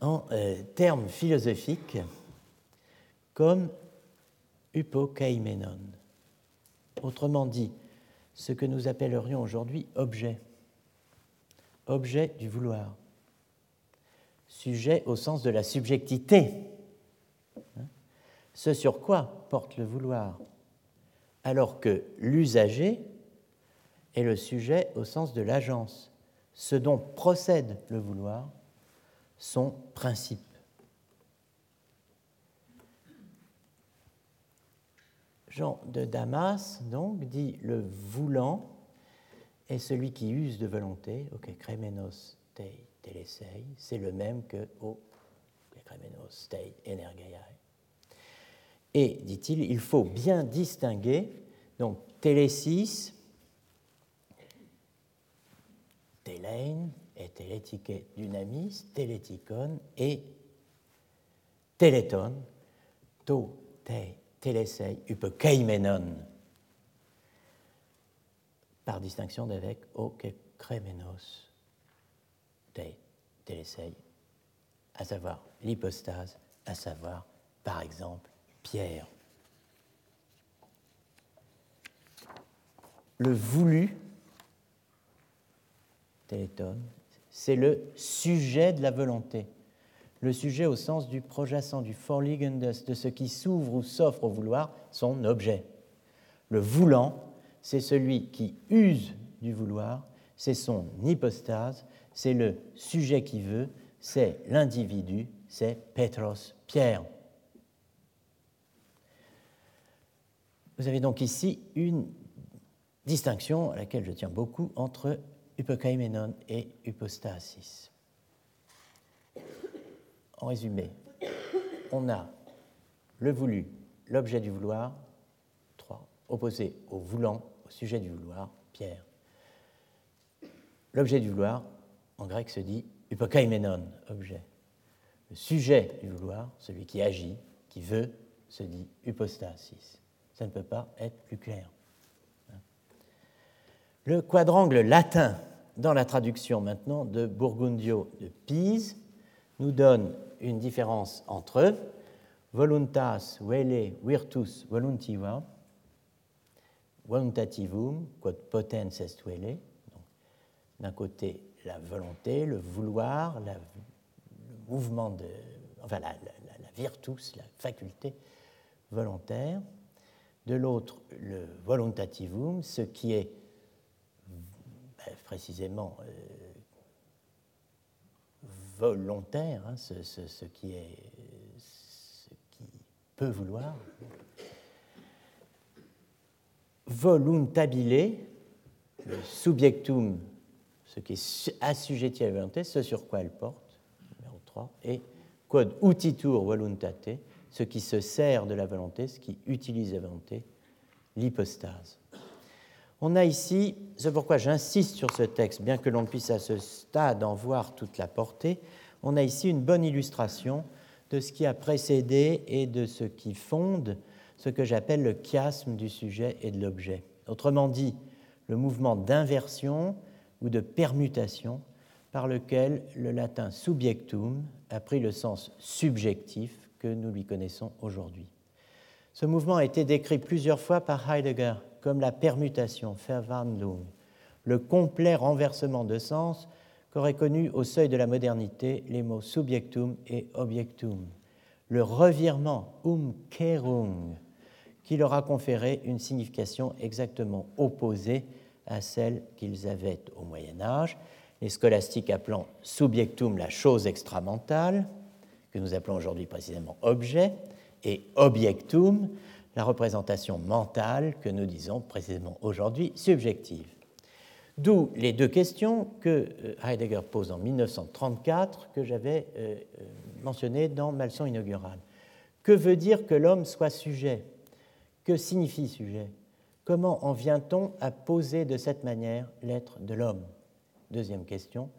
Speaker 2: en euh, termes philosophiques comme hypokaimenon. Autrement dit, ce que nous appellerions aujourd'hui objet objet du vouloir, sujet au sens de la subjectivité, hein? ce sur quoi porte le vouloir, alors que l'usager est le sujet au sens de l'agence, ce dont procède le vouloir, son principe. Jean de Damas, donc, dit le voulant est celui qui use de volonté, ok, kremenos tei telesei, c'est le même que o kremenos tei energeiai. Et, dit-il, il faut bien distinguer, donc, télésis, télein et télétike dynamis, télétikon et téléton, to, te, telesei, upekeimenon par distinction d'avec o que kremenos de telesei, à savoir l'hypostase, à savoir, par exemple, Pierre. Le voulu, téléton, c'est le sujet de la volonté. Le sujet au sens du projacent, du forliegendes, de ce qui s'ouvre ou s'offre au vouloir, son objet. Le voulant, c'est celui qui use du vouloir, c'est son hypostase, c'est le sujet qui veut, c'est l'individu, c'est Petros, Pierre. Vous avez donc ici une distinction à laquelle je tiens beaucoup entre hypokaimenon et hypostasis. En résumé, on a le voulu, l'objet du vouloir, trois, opposé au voulant, au sujet du vouloir, Pierre. L'objet du vouloir, en grec, se dit hypokaimenon, objet. Le sujet du vouloir, celui qui agit, qui veut, se dit hypostasis. Ça ne peut pas être plus clair. Le quadrangle latin, dans la traduction maintenant de Burgundio de Pise, nous donne une différence entre voluntas, vele, virtus, voluntiva, voluntativum, quod potens est vele. D'un côté, la volonté, le vouloir, le mouvement de. enfin, la, la virtus, la faculté volontaire. De l'autre, le voluntativum, ce qui est ben, précisément euh, volontaire, hein, ce, qui est, ce qui peut vouloir. Voluntabile, le subjectum, ce qui est assujetti à la volonté, ce sur quoi elle porte, numéro 3, et quod utitur voluntate, ce qui se sert de la volonté, ce qui utilise la volonté, l'hypostase. On a ici, c'est pourquoi j'insiste sur ce texte, bien que l'on puisse à ce stade en voir toute la portée, on a ici une bonne illustration de ce qui a précédé et de ce qui fonde ce que j'appelle le chiasme du sujet et de l'objet. Autrement dit, le mouvement d'inversion ou de permutation par lequel le latin subjectum a pris le sens subjectif que nous lui connaissons aujourd'hui. Ce mouvement a été décrit plusieurs fois par Heidegger comme la permutation, Verwandlung, le complet renversement de sens qu'auraient connu au seuil de la modernité les mots subjectum et objectum, le revirement, Umkehrung, qui leur a conféré une signification exactement opposée à celle qu'ils avaient au Moyen Âge, les scolastiques appelant subjectum la chose extramentale, que nous appelons aujourd'hui précisément objet, et objectum la représentation mentale que nous disons précisément aujourd'hui subjective. D'où les deux questions que euh, Heidegger pose en 1934, que j'avais euh, euh, mentionnées dans ma leçon inaugurale. Que veut dire que l'homme soit sujet Que signifie sujet? Comment en vient-on à poser de cette manière l'être de l'homme? Deuxième question.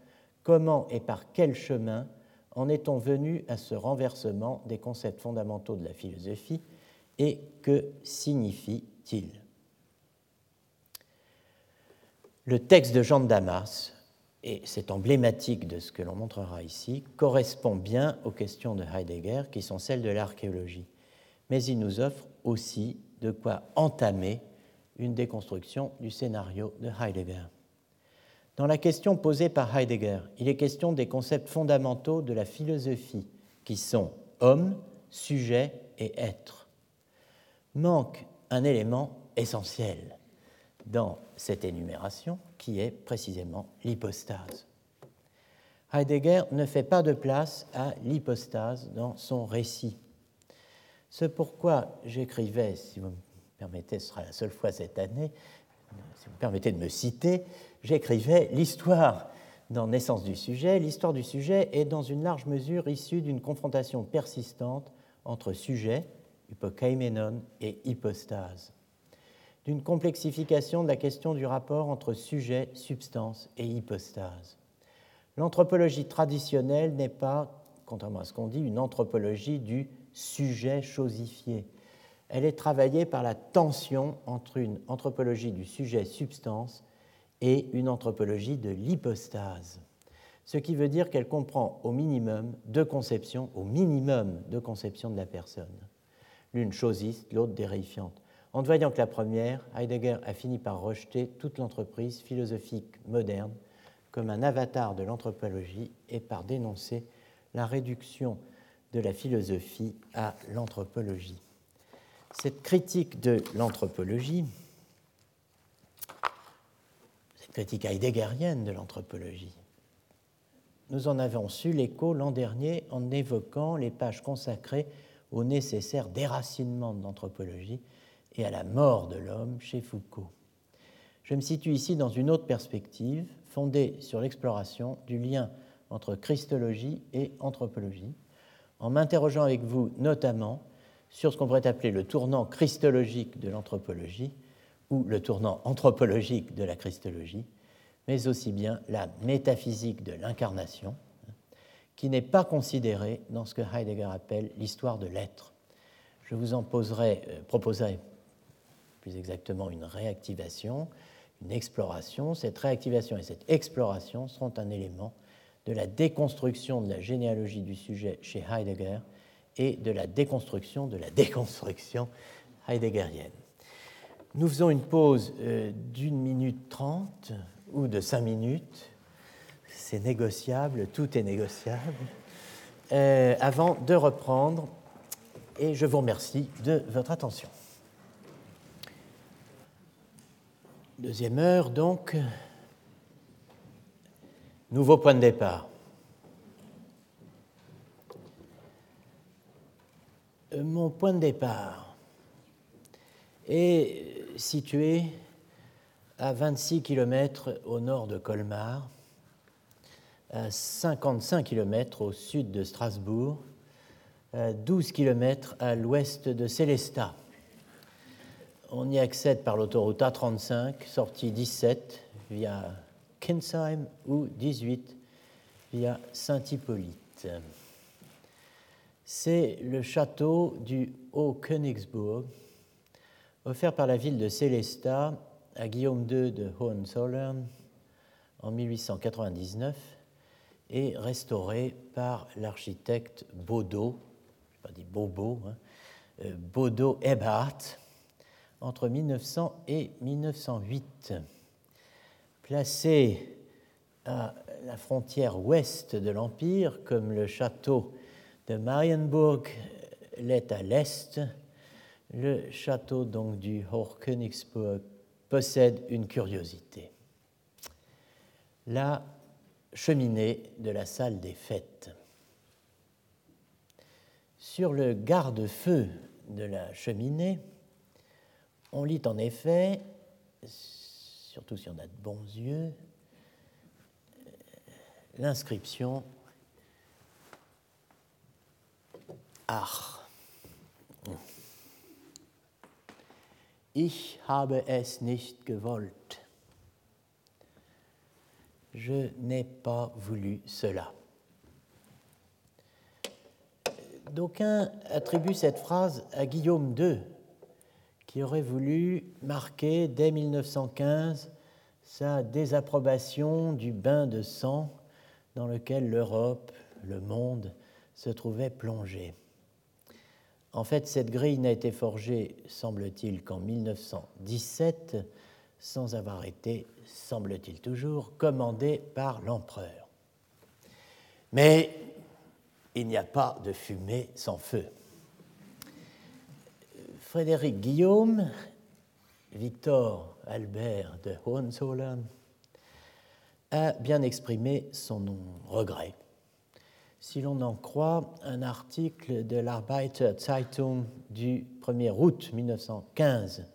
Speaker 2: Comment et par quel chemin en est-on venu à ce renversement des concepts fondamentaux de la philosophie et que signifie-t-il? Le texte de Jean de Damas, et c'est emblématique de ce que l'on montrera ici, correspond bien aux questions de Heidegger qui sont celles de l'archéologie, mais il nous offre aussi de quoi entamer une déconstruction du scénario de Heidegger. Dans la question posée par Heidegger, il est question des concepts fondamentaux de la philosophie qui sont homme, sujet et être manque un élément essentiel dans cette énumération qui est précisément l'hypostase. Heidegger ne fait pas de place à l'hypostase dans son récit. C'est pourquoi j'écrivais, si vous me permettez, ce sera la seule fois cette année, si vous me permettez de me citer, j'écrivais l'histoire dans Naissance du sujet. L'histoire du sujet est dans une large mesure issue d'une confrontation persistante entre sujet, hypokaimenon et hypostase, d'une complexification de la question du rapport entre sujet, substance et hypostase. L'anthropologie traditionnelle n'est pas, contrairement à ce qu'on dit, une anthropologie du sujet chosifié. Elle est travaillée par la tension entre une anthropologie du sujet substance et une anthropologie de l'hypostase. Ce qui veut dire qu'elle comprend au minimum deux conceptions, au minimum deux conceptions de la personne l'une chosiste, l'autre déreifiante. En voyant que la première, Heidegger a fini par rejeter toute l'entreprise philosophique moderne comme un avatar de l'anthropologie et par dénoncer la réduction de la philosophie à l'anthropologie. Cette critique de l'anthropologie, cette critique heideggerienne de l'anthropologie, nous en avons su l'écho l'an dernier en évoquant les pages consacrées au nécessaire déracinement de l'anthropologie et à la mort de l'homme chez Foucault. Je me situe ici dans une autre perspective, fondée sur l'exploration du lien entre christologie et anthropologie, en m'interrogeant avec vous notamment sur ce qu'on pourrait appeler le tournant christologique de l'anthropologie ou le tournant anthropologique de la christologie, mais aussi bien la métaphysique de l'incarnation, qui n'est pas considéré dans ce que Heidegger appelle l'histoire de l'être. Je vous en euh, proposerai plus exactement une réactivation, une exploration. Cette réactivation et cette exploration seront un élément de la déconstruction de la généalogie du sujet chez Heidegger et de la déconstruction de la déconstruction heideggerienne. Nous faisons une pause euh, d'une minute trente ou de cinq minutes. C'est négociable, tout est négociable. Euh, avant de reprendre, et je vous remercie de votre attention. Deuxième heure, donc. Nouveau point de départ. Euh, mon point de départ est situé à 26 km au nord de Colmar, à 55 km au sud de Strasbourg, à 12 km à l'ouest de Célestat. On y accède par l'autoroute A35, sortie 17 via Kinsheim ou 18 via Saint-Hippolyte. C'est le château du Haut-Königsbourg, offert par la ville de Célestat à Guillaume II de Hohenzollern en 1899 et restauré par l'architecte Baudot, je pas dit Bobo, hein, euh, Baudot Ebhardt, entre 1900 et 1908. Placé à la frontière ouest de l'Empire, comme le château de Marienburg l'est à l'est, le château donc du Hochkönigsburg possède une curiosité. La cheminée de la salle des fêtes. Sur le garde-feu de la cheminée, on lit en effet, surtout si on a de bons yeux, l'inscription Ach. Ich habe es nicht gewollt. Je n'ai pas voulu cela. D'aucuns attribuent cette phrase à Guillaume II, qui aurait voulu marquer dès 1915 sa désapprobation du bain de sang dans lequel l'Europe, le monde, se trouvait plongé. En fait, cette grille n'a été forgée, semble-t-il, qu'en 1917, sans avoir été, semble-t-il toujours, commandée par l'empereur. Mais il n'y a pas de fumée sans feu. Frédéric Guillaume, Victor Albert de Hohenzollern, a bien exprimé son regret. Si l'on en croit un article de l'Arbeiter Zeitung du 1er août 1915,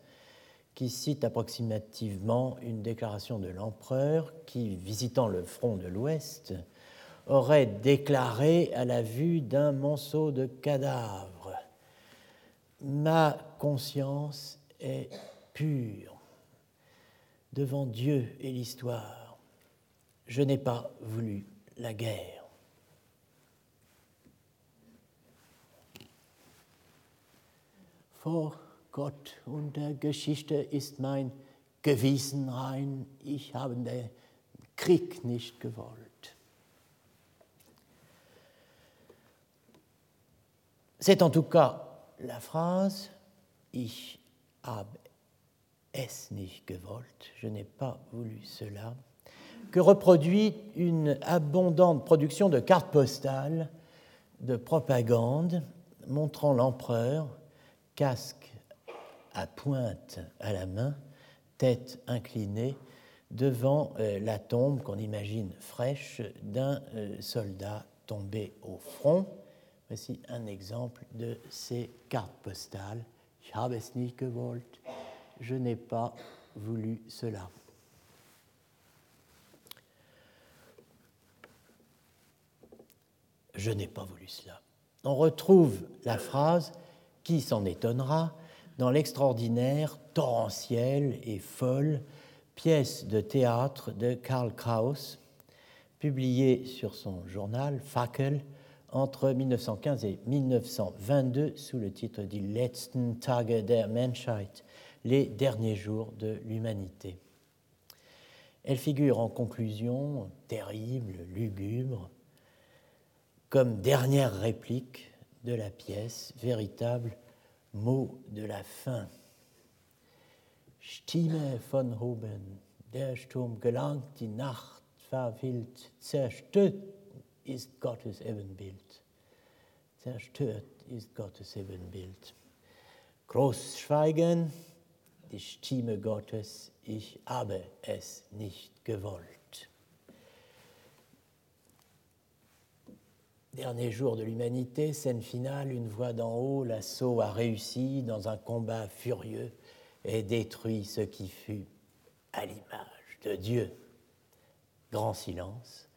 Speaker 2: qui cite approximativement une déclaration de l'empereur qui, visitant le front de l'Ouest, aurait déclaré à la vue d'un monceau de cadavres Ma conscience est pure devant Dieu et l'histoire. Je n'ai pas voulu la guerre. vor Gott und der Geschichte ist mein Gewissen rein. Ich habe den Krieg nicht gewollt. C'est en tout cas la phrase Ich habe es nicht gewollt, je n'ai pas voulu cela, que reproduit une abondante production de cartes postales de propagande montrant l'empereur casque à pointe à la main, tête inclinée, devant euh, la tombe qu'on imagine fraîche d'un euh, soldat tombé au front. Voici un exemple de ces cartes postales. Ich habe es nicht gewollt. Je n'ai pas voulu cela. Je n'ai pas voulu cela. On retrouve la phrase qui s'en étonnera, dans l'extraordinaire, torrentielle et folle pièce de théâtre de Karl Kraus, publiée sur son journal Fackel entre 1915 et 1922 sous le titre Die letzten Tage der Menschheit, les derniers jours de l'humanité. Elle figure en conclusion, terrible, lugubre, comme dernière réplique de la pièce, véritable mot de la fin. Stimme von oben, der Sturm gelangt, die Nacht verwillt, zerstört ist Gottes Ebenbild. Zerstört ist Gottes Ebenbild. Großschweigen, die Stimme Gottes, ich habe es nicht gewollt. Dernier jour de l'humanité, scène finale, une voix d'en haut, l'assaut a réussi dans un combat furieux et détruit ce qui fut à l'image de Dieu. Grand silence,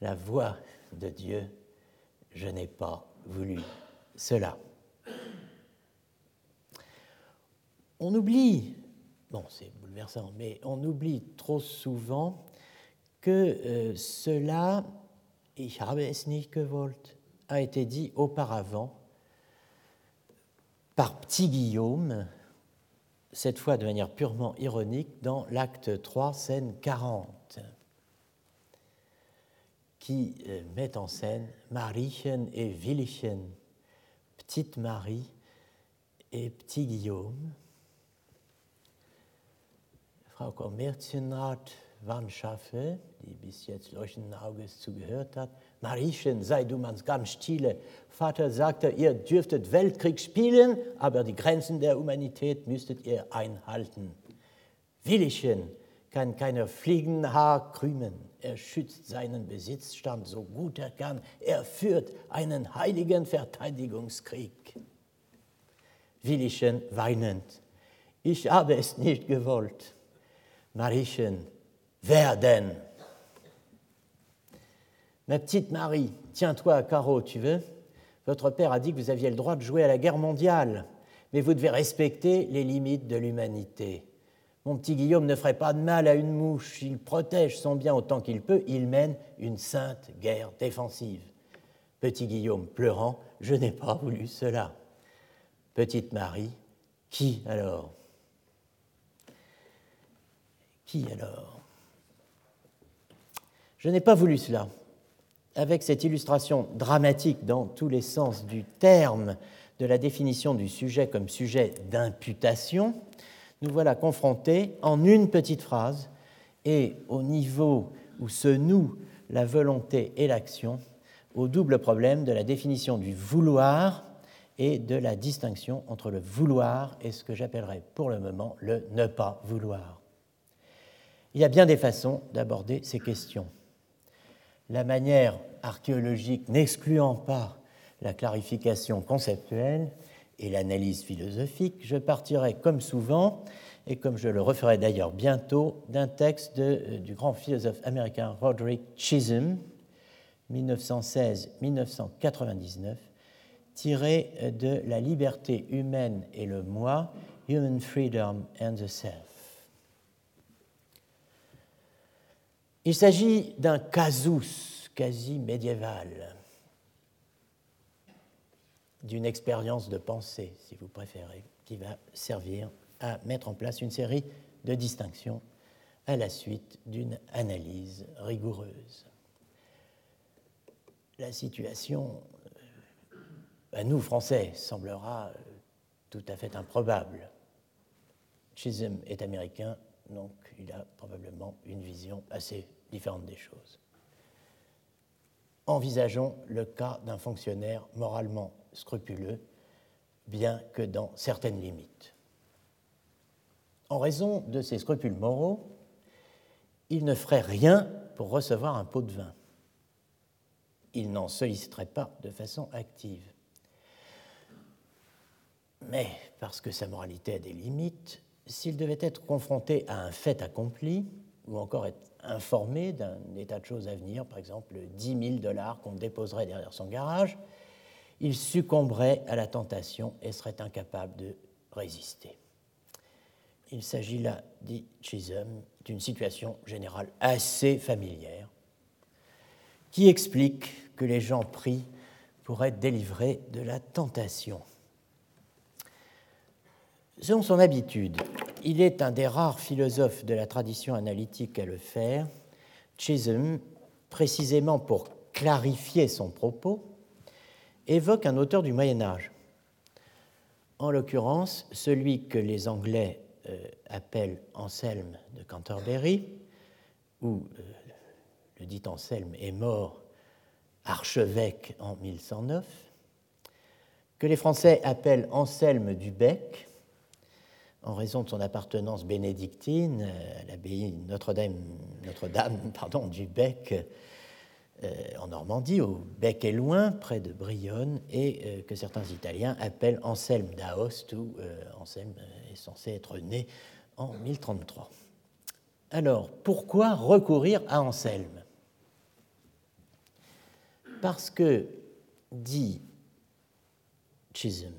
Speaker 2: la voix de Dieu, je n'ai pas voulu cela. On oublie, bon c'est bouleversant, mais on oublie trop souvent que euh, cela Ich habe es nicht gewollt, a été dit auparavant par Petit Guillaume, cette fois de manière purement ironique, dans l'acte 3, scène 40, qui euh, met en scène Mariechen et Willichen, Petite Marie et Petit Guillaume. Frau Kommerzienrat Van Schaffe, die bis jetzt leuchtenden Auges zugehört hat. Mariechen, sei du mans ganz stille. Vater sagte, ihr dürftet Weltkrieg spielen, aber die Grenzen der Humanität müsstet ihr einhalten. Willichen kann keiner Fliegenhaar krümen. Er schützt seinen Besitzstand so gut er kann. Er führt einen heiligen Verteidigungskrieg. Willichen weinend. Ich habe es nicht gewollt. Mariechen, Verden. Ma petite Marie, tiens-toi à carreau, tu veux? Votre père a dit que vous aviez le droit de jouer à la guerre mondiale, mais vous devez respecter les limites de l'humanité. Mon petit Guillaume ne ferait pas de mal à une mouche, il protège son bien autant qu'il peut, il mène une sainte guerre défensive. Petit Guillaume pleurant, je n'ai pas voulu cela. Petite Marie, qui alors? Qui alors? Je n'ai pas voulu cela. Avec cette illustration dramatique dans tous les sens du terme de la définition du sujet comme sujet d'imputation, nous voilà confrontés en une petite phrase et au niveau où se noue la volonté et l'action, au double problème de la définition du vouloir et de la distinction entre le vouloir et ce que j'appellerais pour le moment le ne pas vouloir. Il y a bien des façons d'aborder ces questions la manière archéologique n'excluant pas la clarification conceptuelle et l'analyse philosophique, je partirai comme souvent, et comme je le referai d'ailleurs bientôt, d'un texte euh, du grand philosophe américain Roderick Chisholm, 1916-1999, tiré de La liberté humaine et le moi, Human Freedom and the Self. Il s'agit d'un casus quasi médiéval, d'une expérience de pensée, si vous préférez, qui va servir à mettre en place une série de distinctions à la suite d'une analyse rigoureuse. La situation, euh, à nous, Français, semblera euh, tout à fait improbable. Chisholm est américain, donc il a probablement une vision assez différente des choses. Envisageons le cas d'un fonctionnaire moralement scrupuleux, bien que dans certaines limites. En raison de ses scrupules moraux, il ne ferait rien pour recevoir un pot de vin. Il n'en solliciterait pas de façon active. Mais parce que sa moralité a des limites, s'il devait être confronté à un fait accompli, ou encore être informé d'un état de choses à venir, par exemple 10 000 dollars qu'on déposerait derrière son garage, il succomberait à la tentation et serait incapable de résister. Il s'agit là, dit Chisholm, d'une situation générale assez familière qui explique que les gens prient pour être délivrés de la tentation. Selon son habitude, il est un des rares philosophes de la tradition analytique à le faire. Chisholm, précisément pour clarifier son propos, évoque un auteur du Moyen Âge, en l'occurrence celui que les Anglais appelle Anselme de Canterbury, où le dit Anselme est mort archevêque en 1109, que les Français appellent Anselme du Bec, en raison de son appartenance bénédictine à l'abbaye Notre-Dame du Bec euh, en Normandie, au Bec et Loin, près de Brionne, et euh, que certains Italiens appellent Anselme d'Aoste, où euh, Anselme est censé être né en 1033. Alors, pourquoi recourir à Anselme? Parce que, dit Chisholm,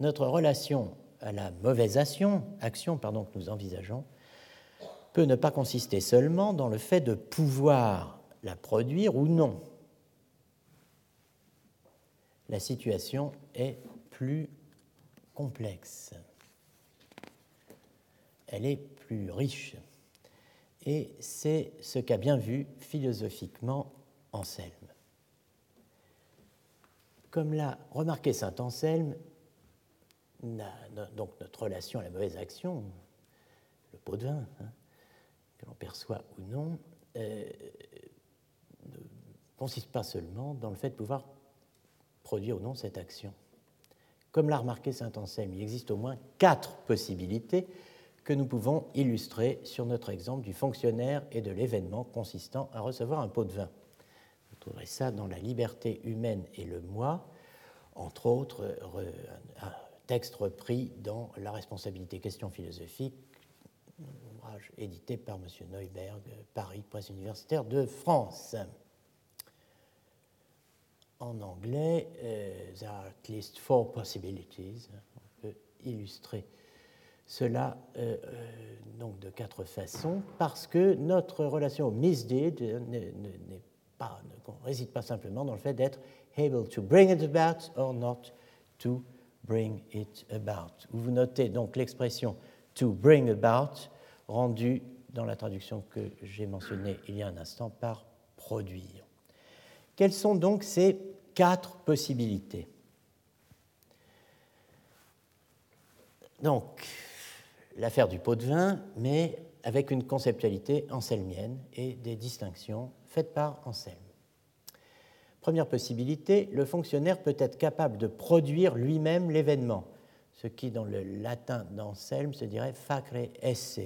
Speaker 2: notre relation à la mauvaise action, action pardon, que nous envisageons, peut ne pas consister seulement dans le fait de pouvoir la produire ou non. La situation est plus complexe. Elle est plus riche. Et c'est ce qu'a bien vu philosophiquement Anselme. Comme l'a remarqué saint Anselme, donc notre relation à la mauvaise action, le pot de vin, hein, que l'on perçoit ou non, euh, consiste pas seulement dans le fait de pouvoir produire ou non cette action. Comme l'a remarqué saint Anselme, il existe au moins quatre possibilités que nous pouvons illustrer sur notre exemple du fonctionnaire et de l'événement consistant à recevoir un pot de vin. Vous trouverez ça dans La liberté humaine et le moi, entre autres texte repris dans La responsabilité, question philosophique, ouvrage édité par M. Neuberg, Paris, Presse universitaire de France. En anglais, euh, there are at least four possibilities. On peut illustrer cela euh, euh, donc de quatre façons, parce que notre relation au misdeed n'est pas, ne réside pas simplement dans le fait d'être able to bring it about or not to bring it about. Vous notez donc l'expression to bring about rendue dans la traduction que j'ai mentionnée il y a un instant par produire. Quelles sont donc ces quatre possibilités Donc, l'affaire du pot de vin, mais avec une conceptualité anselmienne et des distinctions faites par Anselme. Première possibilité, le fonctionnaire peut être capable de produire lui-même l'événement, ce qui dans le latin d'Anselme se dirait facre esse,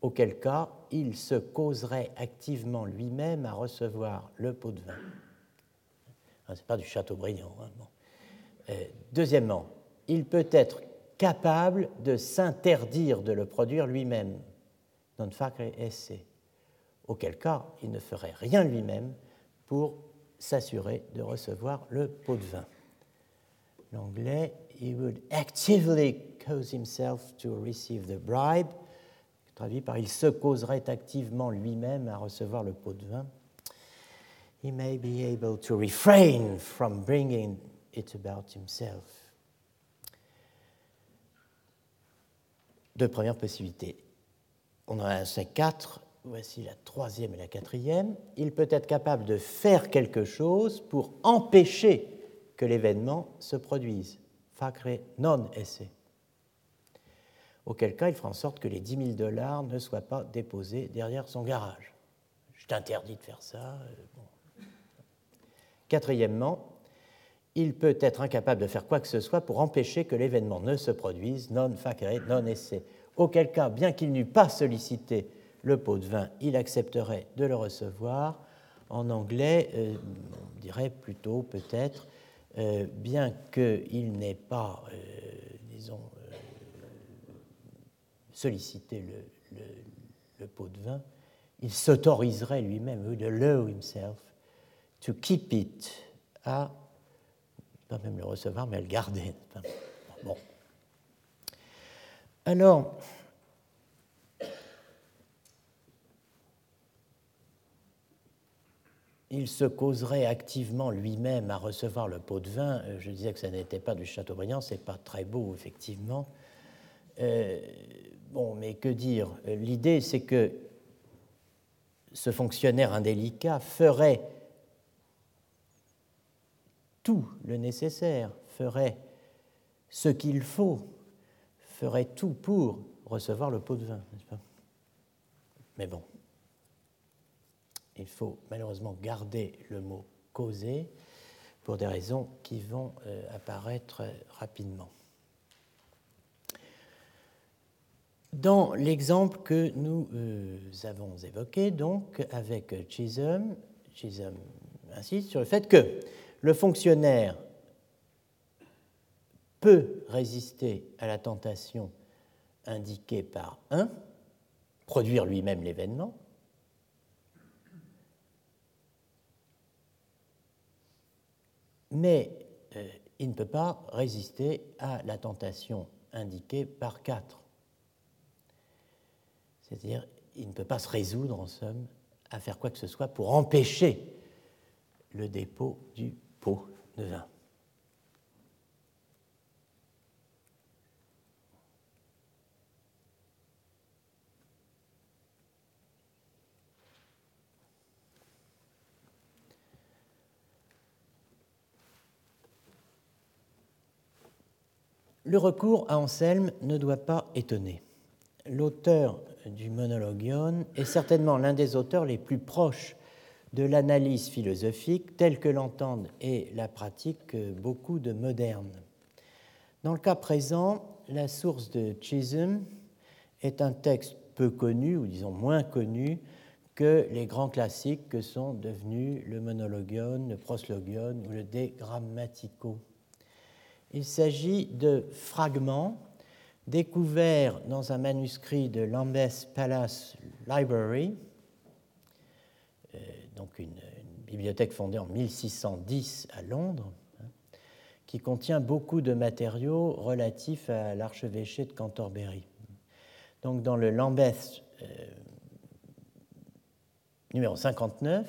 Speaker 2: auquel cas il se causerait activement lui-même à recevoir le pot de vin. Ah, Ce n'est pas du Châteaubriand. Hein, euh, deuxièmement, il peut être capable de s'interdire de le produire lui-même, non facre esse, auquel cas il ne ferait rien lui-même pour s'assurer de recevoir le pot de vin. L'anglais, he would actively cause himself to receive the bribe, traduit par il se causerait activement lui-même à recevoir le pot de vin. He may be able to refrain from bringing it about himself. Deux premières possibilités. On en a ces quatre voici la troisième et la quatrième, il peut être capable de faire quelque chose pour empêcher que l'événement se produise. Facre non esse. Auquel cas, il fera en sorte que les 10 000 dollars ne soient pas déposés derrière son garage. Je t'interdis de faire ça. Euh, Quatrièmement, il peut être incapable de faire quoi que ce soit pour empêcher que l'événement ne se produise, non facere, non esse. Auquel cas, bien qu'il n'eût pas sollicité le pot de vin, il accepterait de le recevoir. En anglais, euh, on dirait plutôt peut-être, euh, bien qu'il n'ait pas, disons, sollicité le, pot de vin, il s'autoriserait lui-même, would allow himself to keep it, à, pas même le recevoir, mais à le garder. Bon. Alors, il se causerait activement lui-même à recevoir le pot de vin. Euh, je disais que ça n'était pas du Châteaubriand, c'est pas très beau, effectivement. Euh, bon, mais que dire? L'idée, c'est que ce fonctionnaire indélicat ferait tout le nécessaire, ferait ce qu'il faut, ferait tout pour recevoir le pot de vin, n'est-ce pas? Mais bon, il faut malheureusement garder le mot causer pour des raisons qui vont euh, apparaître rapidement. Dans l'exemple que nous euh, avons évoqué, donc avec Chisholm, Chisholm insiste sur le fait que le fonctionnaire peut résister à la tentation indiquée par un, produire lui-même l'événement, mais euh, il ne peut pas résister à la tentation indiquée par 4. C'est-à-dire, il ne peut pas se résoudre, en somme, à faire quoi que ce soit pour empêcher le dépôt du pot de vin. Le recours à Anselme ne doit pas étonner. L'auteur du Monologion est certainement l'un des auteurs les plus proches de l'analyse philosophique telle que l'entendent et la pratiquent beaucoup de modernes. Dans le cas présent, la source de Chisholm est un texte peu connu, ou disons moins connu, que les grands classiques que sont devenus le Monologion, le Proslogion ou le De Grammatico. Il s'agit de fragments découverts dans un manuscrit de Lambeth Palace Library, euh, donc une, bibliothèque fondée en 1610 à Londres, hein, qui contient beaucoup de matériaux relatifs à l'archevêché de Canterbury. Donc dans le Lambeth euh, numéro 59,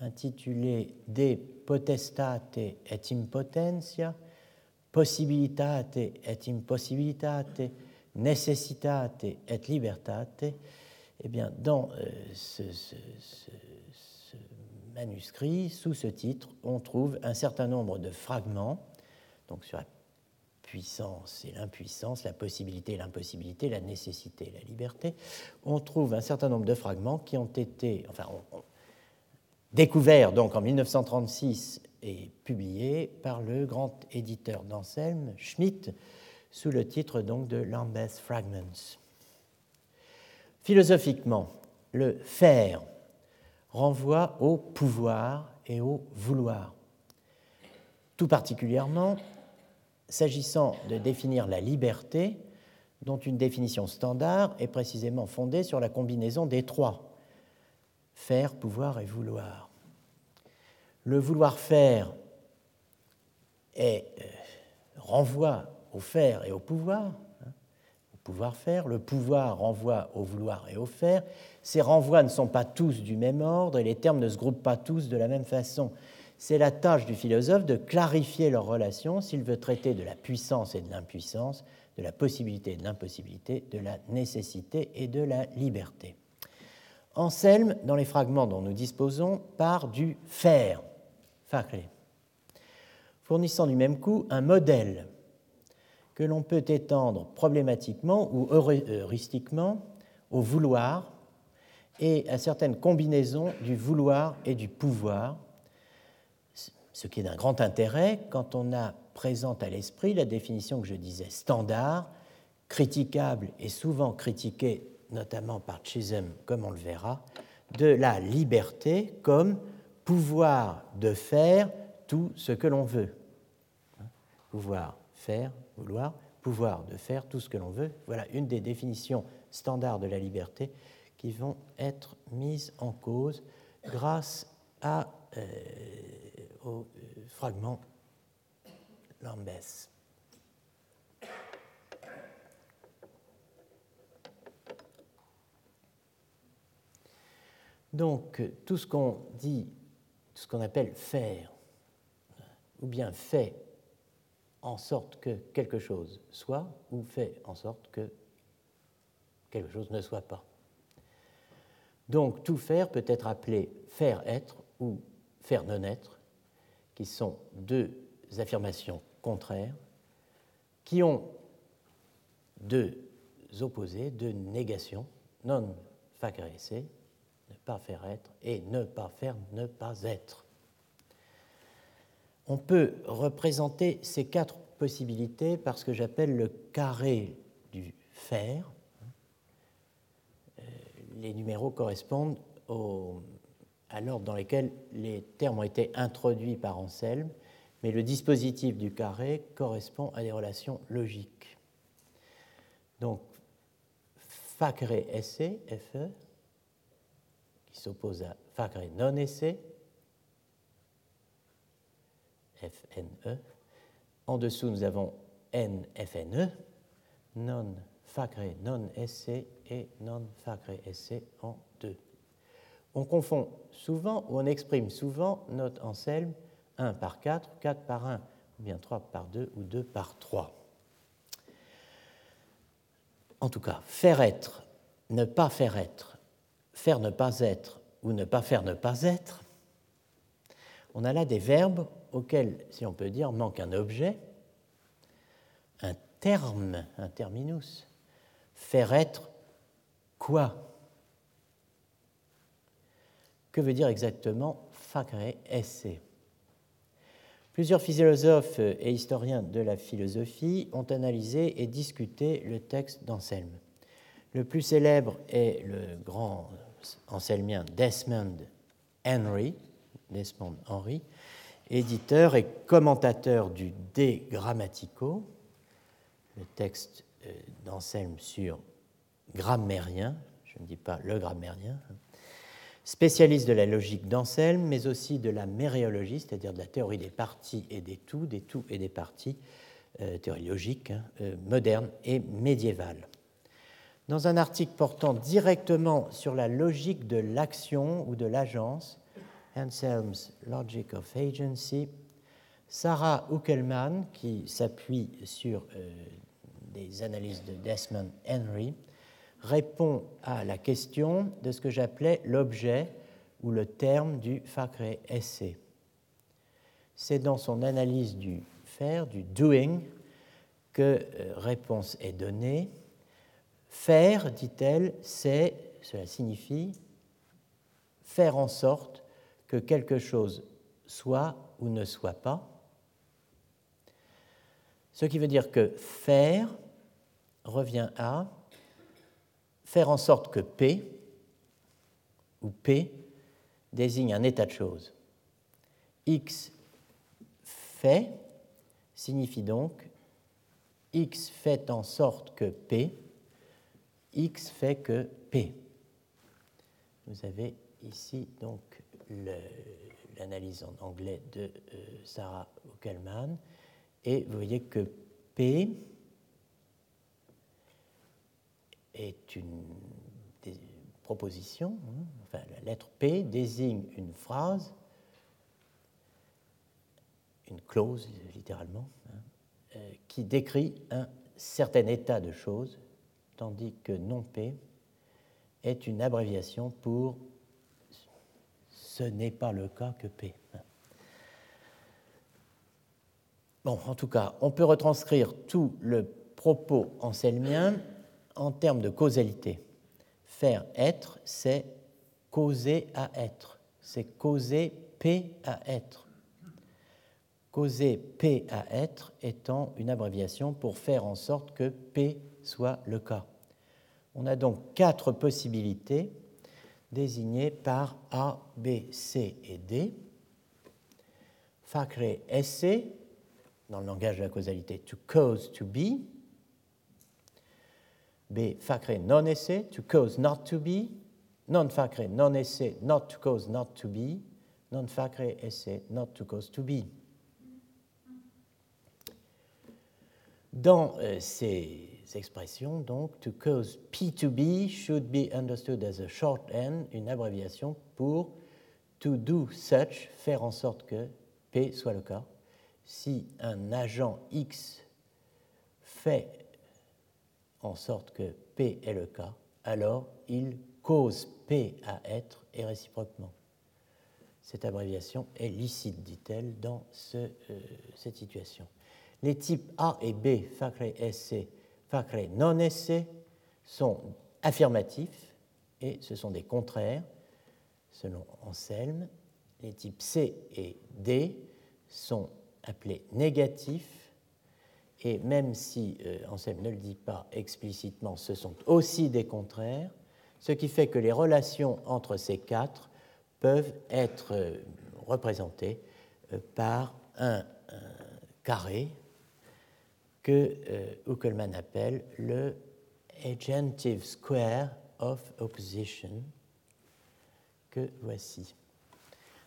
Speaker 2: intitulé De potestate et impotentia, possibilitate et impossibilitate, necessitate et libertate, eh bien, dans euh, ce, manuscrit, sous ce titre, on trouve un certain nombre de fragments, donc sur la puissance et l'impuissance, la possibilité et l'impossibilité, la nécessité et la liberté. On trouve un certain nombre de fragments qui ont été, enfin, découverts donc en 1936 et publié par le grand éditeur d'Anselme, Schmidt, sous le titre donc de Lambeth Fragments. Philosophiquement, le faire renvoie au pouvoir et au vouloir. Tout particulièrement, s'agissant de définir la liberté, dont une définition standard est précisément fondée sur la combinaison des trois, faire, pouvoir et vouloir le vouloir faire est, euh, renvoie au faire et au pouvoir, hein, au pouvoir faire, le pouvoir renvoie au vouloir et au faire. Ces renvois ne sont pas tous du même ordre et les termes ne se groupent pas tous de la même façon. C'est la tâche du philosophe de clarifier leurs relations s'il veut traiter de la puissance et de l'impuissance, de la possibilité et de l'impossibilité, de la nécessité et de la liberté. Anselme, dans les fragments dont nous disposons, part du faire fournissant du même coup un modèle que l'on peut étendre problématiquement ou heuristiquement au vouloir et à certaines combinaisons du vouloir et du pouvoir, ce qui est d'un grand intérêt quand on a présente à l'esprit la définition que je disais standard, critiquable et souvent critiquée, notamment par Chisholm, comme on le verra, de la liberté comme pouvoir de faire tout ce que l'on veut. Pouvoir faire, vouloir, pouvoir de faire tout ce que l'on veut. Voilà une des définitions standards de la liberté qui vont être mises en cause grâce euh, au euh, fragment Lambeth. Donc, tout ce qu'on dit ce qu'on appelle faire, ou bien fait en sorte que quelque chose soit, ou fait en sorte que quelque chose ne soit pas. Donc tout faire peut être appelé faire être ou faire non être, qui sont deux affirmations contraires, qui ont deux opposés, deux négations, non facere esse, ne pas faire être, et ne pas faire ne pas être. On peut représenter ces quatre possibilités par ce que j'appelle le carré du faire. Euh, les numéros correspondent à l'ordre dans lequel les termes ont été introduits par Anselme, mais le dispositif du carré correspond à des relations logiques. Donc, facere esse, FE, qui s'oppose à facere non esse, FNE. En dessous, nous avons NFNE, non facre non esse et non facre esse en deux. On confond souvent ou on exprime souvent notre Anselme 1 par 4, 4 par 1, ou bien 3 par 2 ou 2 par 3. En tout cas, faire être, ne pas faire être, faire ne pas être ou ne pas faire ne pas être, on a là des verbes auquel, si on peut dire, manque un objet, un terme, un terminus. Faire être quoi? Que veut dire exactement facere esse Plusieurs philosophes et historiens de la philosophie ont analysé et discuté le texte d'Anselme. Le plus célèbre est le grand anselmien Desmond Henry, éditeur et commentateur du De Grammatico, le texte euh, d'Anselme sur grammairien, je ne dis pas le grammairien, hein. spécialiste de la logique d'Anselme, mais aussi de la méréologie, c'est-à-dire de la théorie des parties et des tout, des tout et des parties, euh, théorie logique, hein, euh, moderne et médiévale. Dans un article portant directement sur la logique de l'action ou de l'agence, Anselm's Logic of Agency, Sarah Uckelman, qui s'appuie sur euh, des analyses de Desmond Henry, répond à la question de ce que j'appelais l'objet ou le terme du facre esse. C'est dans son analyse du faire, du doing, que euh, réponse est donnée. Faire, dit-elle, c'est, cela signifie faire en sorte que quelque chose soit ou ne soit pas. Ce qui veut dire que faire revient à faire en sorte que P ou P désigne un état de choses. X fait signifie donc X fait en sorte que P, X fait que P. Vous avez ici donc l'analyse en anglais de euh, Sarah Ockelman. Et vous voyez que P est une proposition, hein, enfin la lettre P désigne une phrase, une clause littéralement, hein, euh, qui décrit un certain état de choses, tandis que non P est une abréviation pour ce n'est pas le cas que P. Bon, en tout cas, on peut retranscrire tout le propos anselmien en termes de causalité. Faire être, c'est causer à être. C'est causer P à être. Causer P à être étant une abréviation pour faire en sorte que P soit le cas. On a donc quatre possibilités désignés par A, B, C et D. Facre esse, dans le langage de la causalité, to cause to be. B, facre non esse, to cause not to be. Non facre non esse, not to cause not to be. Non facre esse, not to cause to be. Dans euh, ces expressions, donc, to cause P to be should be understood as a shorthand, une abréviation pour to do such, faire en sorte que P soit le cas. Si un agent X fait en sorte que P est le cas, alors il cause P à être et réciproquement. Cette abréviation est licite, dit-elle, dans euh, cette situation. Les types A et B, facre esse, facere non esse sont affirmatifs et ce sont des contraires selon Anselme. Les types C et D sont appelés négatifs et même si euh, Anselme ne le dit pas explicitement, ce sont aussi des contraires, ce qui fait que les relations entre ces quatre peuvent être euh, représentées euh, par un, carré que Uckelmann appelle le agentive square of opposition, que voici.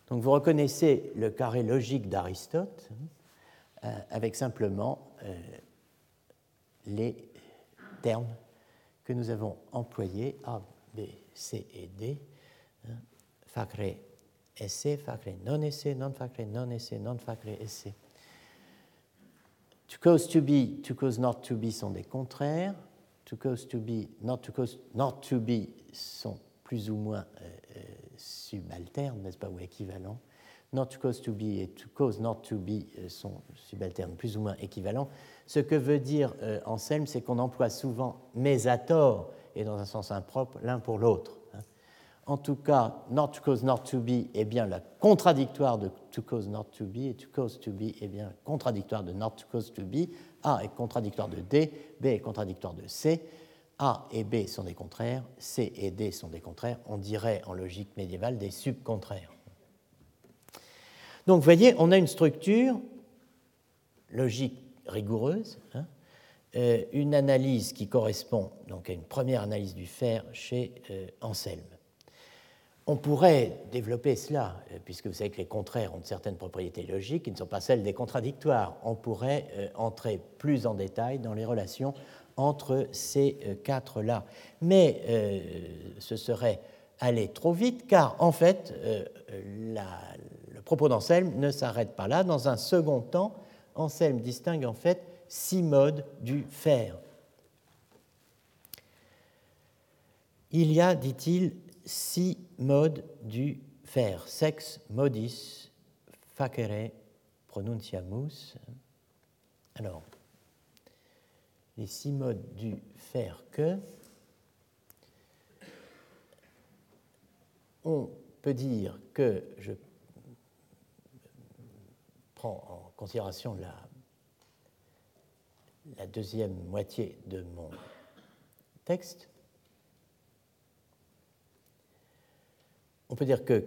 Speaker 2: Donc vous reconnaissez le carré logique d'Aristote hein, avec simplement les termes que nous avons employés, A, B, C et D, hein, facre esse, facre non esse, non facre non esse, non facre esse. To cause to be, to cause not to be sont des contraires. To cause to be, not to cause not to be sont plus ou moins euh, euh, subalternes, n'est-ce pas, ou équivalents. Not to cause to be et to cause not to be euh, sont subalternes, plus ou moins équivalents. Ce que veut dire Anselme, c'est qu'on emploie souvent mais à tort et dans un sens impropre l'un pour l'autre. En tout cas, not to cause not to be est bien la contradictoire de to cause not to be et to cause to be est bien contradictoire de not to cause to be. A est contradictoire de D, B est contradictoire de C. A et B sont des contraires, C et D sont des contraires. On dirait en logique médiévale des subcontraires. Donc vous voyez, on a une structure logique rigoureuse, hein, euh, une analyse qui correspond donc à une première analyse du fer chez euh, Anselme. On pourrait développer cela, euh, puisque vous savez que les contraires ont certaines propriétés logiques qui ne sont pas celles des contradictoires. On pourrait entrer plus en détail dans les relations entre ces quatre-là. Mais ce serait aller trop vite, car en fait, le propos d'Anselme ne s'arrête pas là. Dans un second temps, Anselme distingue en fait six modes du faire. Il y a, dit-il, six modes du faire. Sex modis facere pronunciamus. Alors, les six modes du faire que on peut dire que je prends en considération la, la deuxième moitié de mon texte, on peut dire que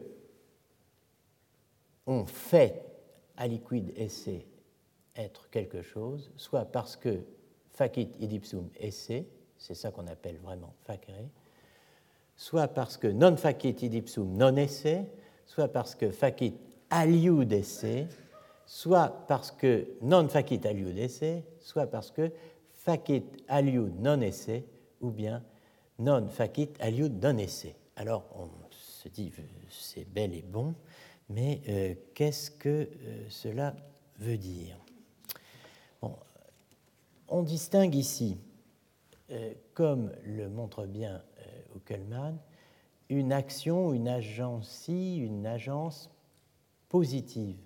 Speaker 2: on fait à liquide esse être quelque chose, soit parce que facit idipsum esse, c'est ça qu'on appelle vraiment facere, soit parce que non facit idipsum non esse, soit parce que facit aliud esse, soit parce que non facit aliud esse, soit parce que facit aliud non esse, ou bien non facit aliud non esse. Alors on se dit, c'est bel et bon, mais euh, qu'est-ce que euh, cela veut dire? On distingue ici, euh, comme le montre bien Uckelmann, une action, une agencie, une agence positive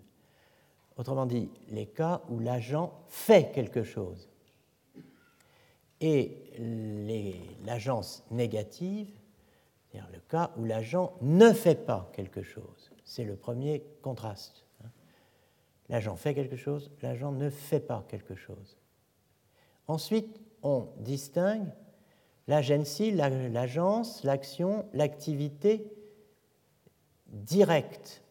Speaker 2: Autrement dit, les cas où l'agent fait quelque chose. Et l'agence négative, c'est-à-dire le cas où l'agent ne fait pas quelque chose. C'est le premier contraste. Hein. L'agent fait quelque chose, l'agent ne fait pas quelque chose. Ensuite, on distingue l'agency, l'agence, l'action, l'activité directe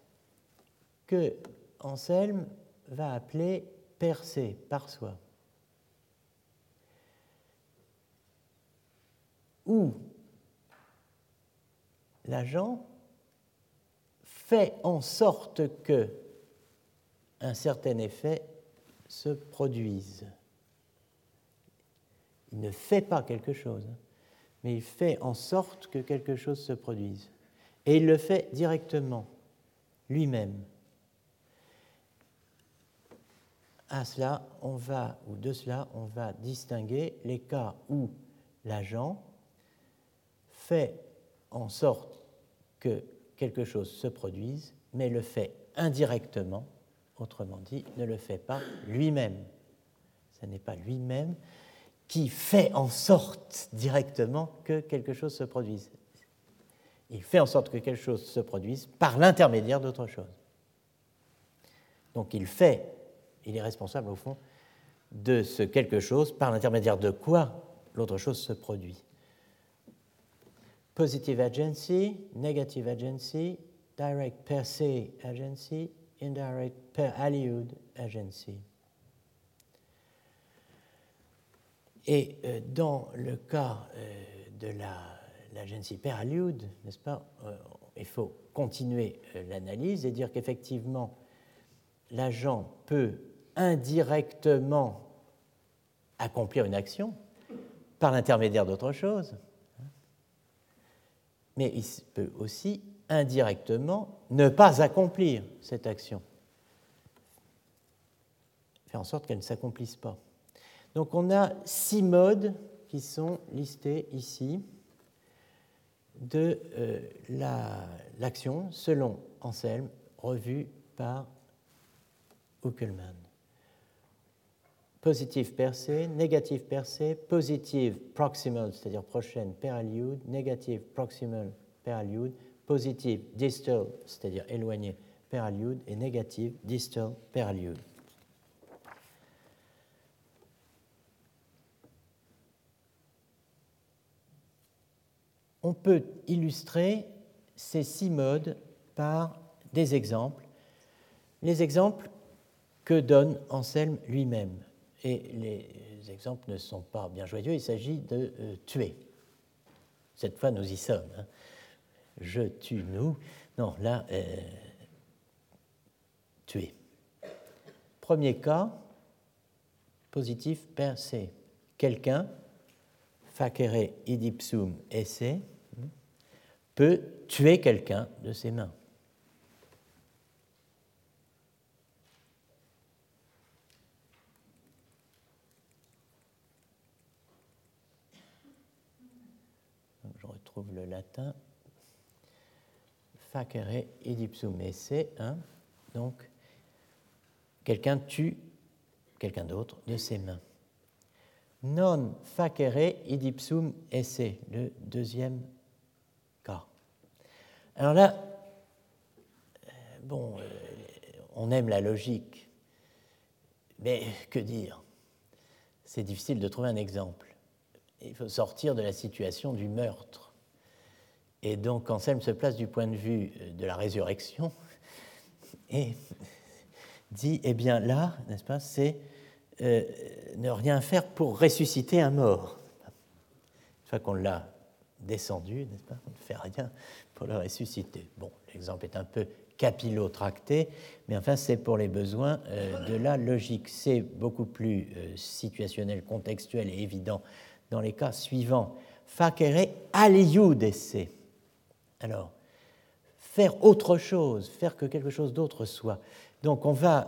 Speaker 2: que Anselme va appeler percer par soi. Où l'agent fait en sorte que un certain effet se produise. Il ne fait pas quelque chose, mais il fait en sorte que quelque chose se produise. Et il le fait directement, lui-même. à cela, on va, ou de cela, on va distinguer les cas où l'agent fait en sorte que quelque chose se produise, mais le fait indirectement, autrement dit, ne le fait pas lui-même. Ce n'est pas lui-même qui fait en sorte directement que quelque chose se produise. Il fait en sorte que quelque chose se produise par l'intermédiaire d'autre chose. Donc il fait, il est responsable au fond de ce quelque chose par l'intermédiaire de quoi l'autre chose se produit. Positive agency, negative agency, direct per se agency, indirect per agency. Et euh, dans le cas euh, de l'agency per aliud, n'est-ce pas, euh, il faut continuer l'analyse et dire qu'effectivement, l'agent peut indirectement accomplir une action par l'intermédiaire d'autre chose, mais il peut aussi indirectement ne pas accomplir cette action, faire en sorte qu'elle ne s'accomplisse pas. Donc on a six modes qui sont listés ici de euh, l'action selon Anselme, revue par Uckelmann. Positive per se, négative per se, positive proximal, c'est-à-dire prochaine per aliud, négative proximal per aliud, positive distal, c'est-à-dire éloigné per aliud, et négative distal per aliud. On peut illustrer ces six modes par des exemples. Les exemples que donne Anselme lui-même. Et les exemples ne sont pas bien joyeux, il s'agit de euh, tuer. Cette fois, nous y sommes. Hein. Je tue, nous. Non, là, euh, tuer. Premier cas, positif per se. Quelqu'un, facere idipsum esse, peut tuer quelqu'un de ses mains. Le latin. Facere idipsum esse. Hein, donc, quelqu'un tue quelqu'un d'autre de ses mains. Non facere idipsum esse, le deuxième cas. Alors là, euh, bon, euh, on aime la logique, mais que dire? C'est difficile de trouver un exemple. Il faut sortir de la situation du meurtre. Et donc Anselme se place du point de vue euh, de la résurrection et dit, eh bien là, n'est-ce pas, c'est euh, ne rien faire pour ressusciter un mort. Une fois qu'on l'a descendu, n'est-ce pas, on ne fait rien pour le ressusciter. Bon, l'exemple est un peu capillotracté, mais enfin c'est pour les besoins euh, de la logique. C'est beaucoup plus situationnel, contextuel et évident dans les cas suivants. Facere aliudesse alors, faire autre chose, faire que quelque chose d'autre soit. Donc, euh,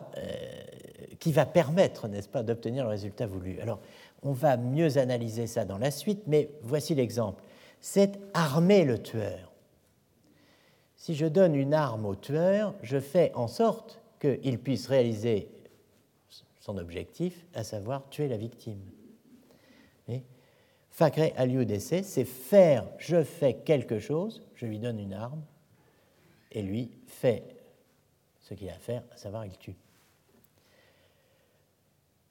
Speaker 2: qui va permettre, n'est-ce pas, d'obtenir le résultat voulu. Alors, on va mieux analyser ça dans la suite, mais voici l'exemple. C'est armer le tueur. Si je donne une arme au tueur, je fais en sorte qu'il puisse réaliser son objectif, à savoir tuer la victime. Facre aliud d'essai, c'est faire, je fais quelque chose, je lui donne une arme, et lui fait ce qu'il a à faire, à savoir il tue.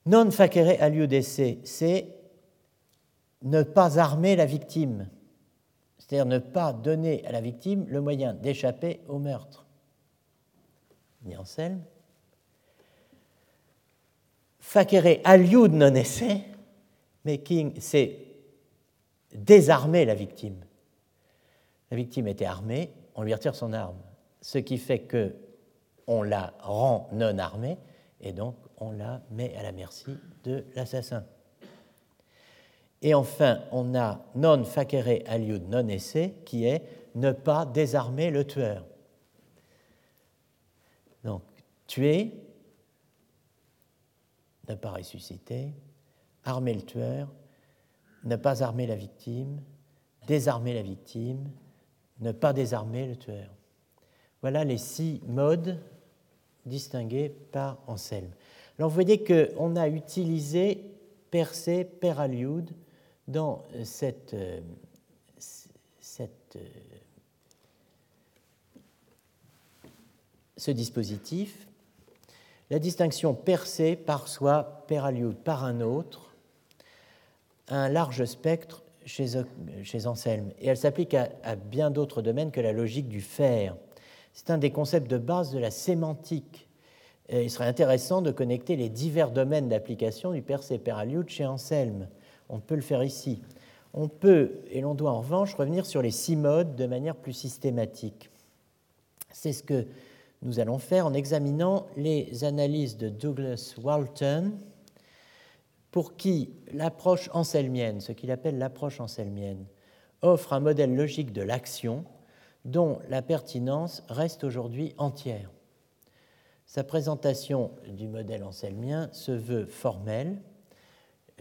Speaker 2: Non facere aliud d'essai, c'est ne pas armer la victime, c'est-à-dire ne pas donner à la victime le moyen d'échapper au meurtre. Ni Anselme. Facere aliud non esse, making, c'est désarmer la victime. La victime était armée, on lui retire son arme, ce qui fait que on la rend non armée et donc on la met à la merci de l'assassin. Et enfin, on a non facere aliud non esse, qui est ne pas désarmer le tueur. Donc, tuer, ne pas ressusciter, armer le tueur, ne pas armer la victime, désarmer la victime, ne pas désarmer le tueur. Voilà les six modes distingués par Anselme. Alors vous voyez qu'on a utilisé per se, per aliud dans cette, cette, ce dispositif. La distinction per se, par soi, per aliud, par un autre, un large spectre chez, chez Anselme, et elle s'applique à, bien d'autres domaines que la logique du faire. C'est un des concepts de base de la sémantique. Et il serait intéressant de connecter les divers domaines d'application du Perse Peraliud chez Anselme. On peut le faire ici. On peut, et l'on doit en revanche, revenir sur les six modes de manière plus systématique. C'est ce que nous allons faire en examinant les analyses de Douglas Walton, pour qui l'approche anselmienne, ce qu'il appelle l'approche anselmienne, offre un modèle logique de l'action dont la pertinence reste aujourd'hui entière. Sa présentation du modèle anselmien se veut formelle,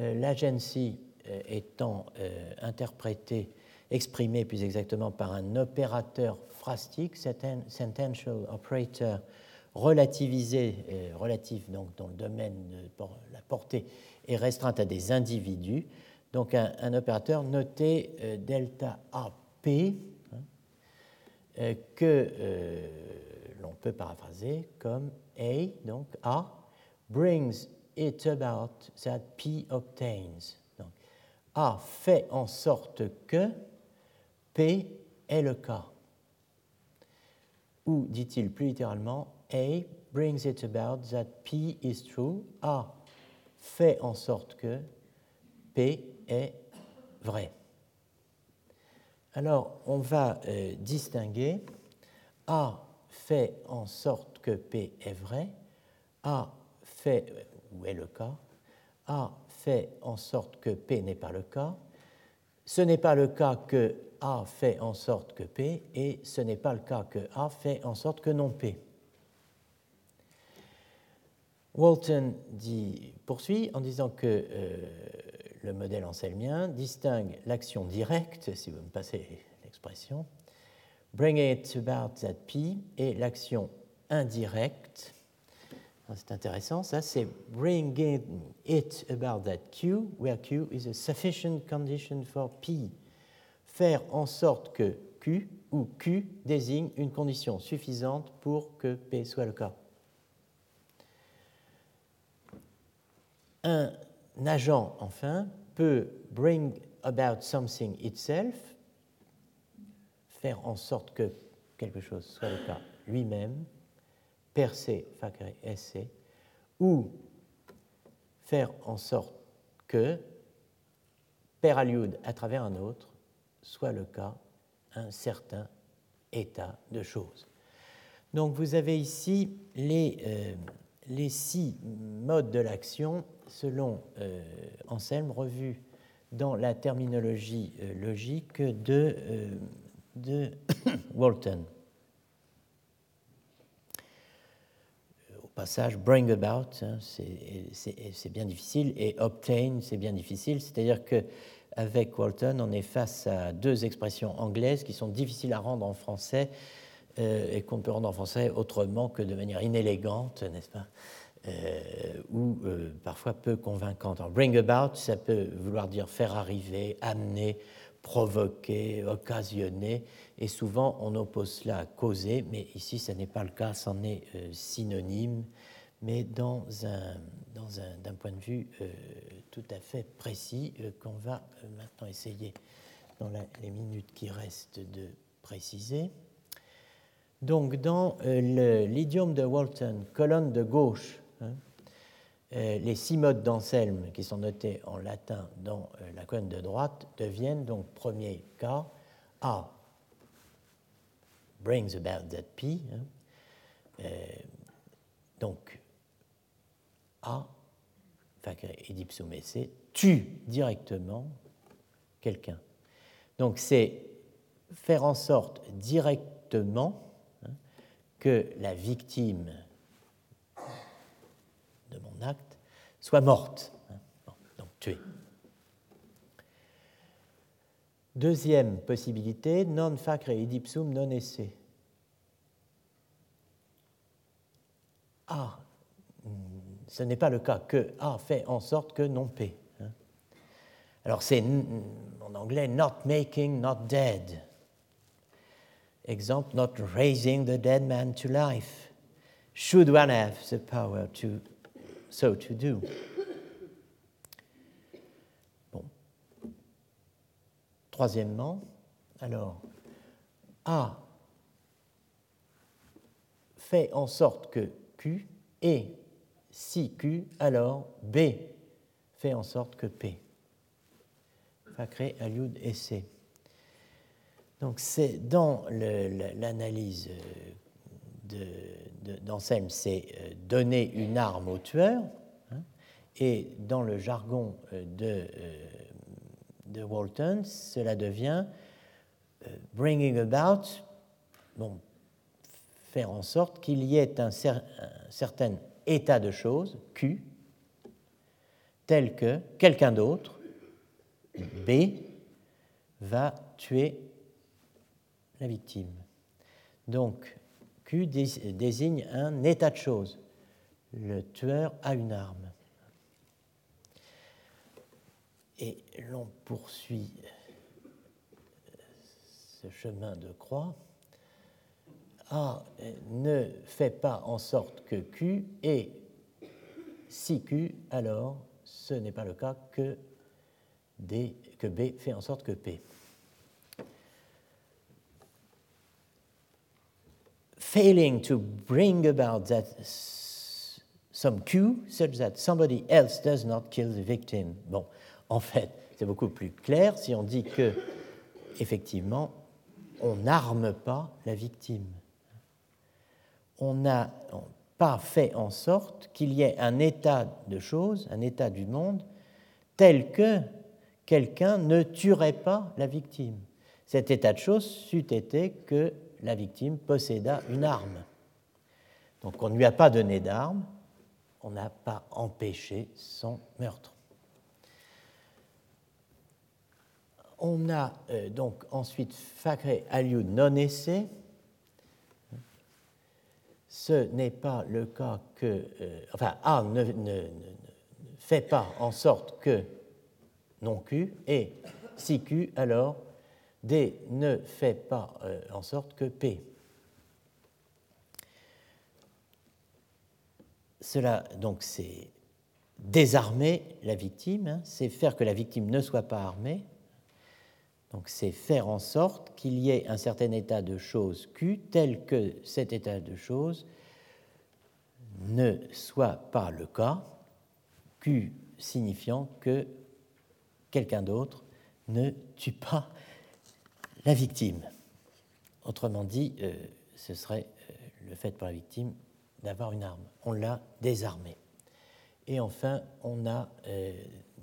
Speaker 2: euh, l'agency euh, étant euh, interprétée, exprimée plus exactement par un opérateur phrastique, sentential operator, relativisé, relatif donc dans le domaine de la portée est restreinte à des individus, donc un, opérateur noté euh, delta AP hein, euh, que euh, l'on peut paraphraser comme A, donc A, brings it about that P obtains. Donc, A fait en sorte que P est le cas. Ou, dit-il plus littéralement, A brings it about that P is true. A fait en sorte que P est vrai. Alors, on va euh, distinguer A fait en sorte que P est vrai, A fait, euh, où est le cas, A fait en sorte que P n'est pas le cas, ce n'est pas le cas que A fait en sorte que P, et ce n'est pas le cas que A fait en sorte que non P. Walton dit, poursuit en disant que euh, le modèle anselmien distingue l'action directe, si vous me passez l'expression, bring it about that P, et l'action indirecte. C'est intéressant, ça, c'est bring it about that Q, where Q is a sufficient condition for P. Faire en sorte que Q ou Q désigne une condition suffisante pour que P soit le cas. Un agent, enfin, peut bring about something itself, faire en sorte que quelque chose soit le cas lui-même, per se, facere esse, ou faire en sorte que, per aliud à travers un autre, soit le cas un certain état de choses. Donc vous avez ici les, euh, les six modes de l'action selon euh, Anselme, revu dans la terminologie euh, logique de, euh, Walton. Au passage, bring about, hein, c'est bien difficile, et obtain, c'est bien difficile, c'est-à-dire que avec Walton, on est face à deux expressions anglaises qui sont difficiles à rendre en français et qu'on peut rendre en français autrement que de manière inélégante, n'est-ce pas euh, ou euh, parfois peu convaincante. bring about, ça peut vouloir dire faire arriver, amener, provoquer, occasionner, et souvent on oppose cela à causer, mais ici ce n'est pas le cas, c'en est euh, synonyme, mais dans un, dans un, d'un point de vue tout à fait précis qu'on va maintenant essayer dans les minutes qui restent de préciser. Donc, dans l'idiome de Walton, colonne de gauche, Hein. Euh, les six modes d'Anselme qui sont notés en latin dans euh, la colonne de droite deviennent donc premier cas A brings about that P. Hein. Euh, donc A, edipsum esse, tue directement quelqu'un. Donc c'est faire en sorte directement que la victime de mon acte soit morte, hein. donc tuée. Deuxième possibilité, non facre idipsum non esse. Ah, ce n'est pas le cas que A fait en sorte que non P. Hein. Alors c'est en anglais not making, not dead. Exemple, not raising the dead man to life. Should one have the power to so to do? Bon. Troisièmement, alors, A fait en sorte que Q est si Q, alors B fait en sorte que P. Facré, Aliud et C. Donc c'est dans l'analyse d'Anselme, c'est euh, donner une arme au tueur, hein, et dans le jargon euh, de, euh, de Walton, cela devient bringing about, bon, faire en sorte qu'il y ait un, un, certain état de choses, Q, tel que quelqu'un d'autre, B, va tuer la victime. Donc, Q désigne un état de choses. Le tueur a une arme. Et l'on poursuit ce chemin de croix. A ne fait pas en sorte que Q et si Q, alors ce n'est pas le cas que, D, que B fait en sorte que P. failing to bring about that some cue such that somebody else does not kill the victim. Bon, en fait, c'est beaucoup plus clair si on dit que, effectivement, on n'arme pas la victime. On n'a pas fait en sorte qu'il y ait un état de choses, un état du monde, tel que quelqu'un ne tuerait pas la victime. Cet état de choses c'eût été que la victime posséda une arme. Donc on ne lui a pas donné d'arme, on n'a pas empêché son meurtre. On a euh, donc ensuite facré aliud non essai. Ce n'est pas le cas que. Euh, enfin, A ne, ne, fait pas en sorte que non Q, et si Q, alors D ne fait pas euh, en sorte que P. Cela, donc, c'est désarmer la victime, hein, c'est faire que la victime ne soit pas armée. Donc, c'est faire en sorte qu'il y ait un certain état de choses Q tel que cet état de choses ne soit pas le cas, Q signifiant que quelqu'un d'autre ne tue pas la victime. Autrement dit, euh, ce serait euh, le fait pour la victime d'avoir une arme. On l'a désarmée. Et enfin, on a euh,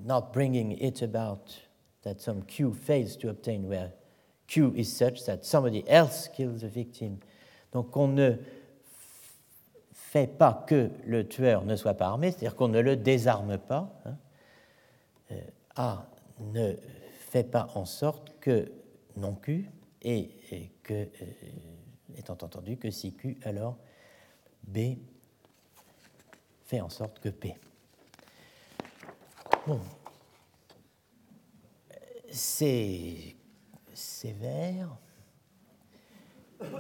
Speaker 2: not bringing it about that some cue fails to obtain where cue is such that somebody else kills the victim. Donc on ne fait pas que le tueur ne soit pas armé, c'est-à-dire qu'on ne le désarme pas. Hein. A ne fait pas en sorte que non Q, et, que, euh, étant entendu que si Q, alors B fait en sorte que P. Bon, c'est sévère,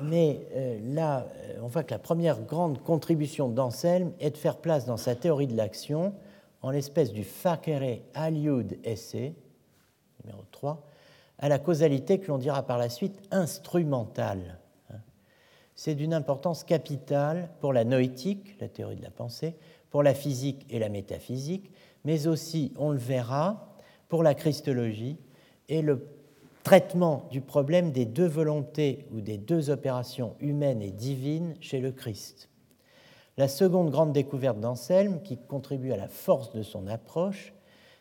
Speaker 2: mais euh, là, euh, on voit que la première grande contribution d'Anselme est de faire place dans sa théorie de l'action en l'espèce du facere aliud esse, numéro 3, à la causalité que l'on dira par la suite instrumentale. C'est d'une importance capitale pour la noétique, la théorie de la pensée, pour la physique et la métaphysique, mais aussi, on le verra, pour la christologie et le traitement du problème des deux volontés ou des deux opérations humaines et divines chez le Christ. La seconde grande découverte d'Anselme, qui contribue à la force de son approche,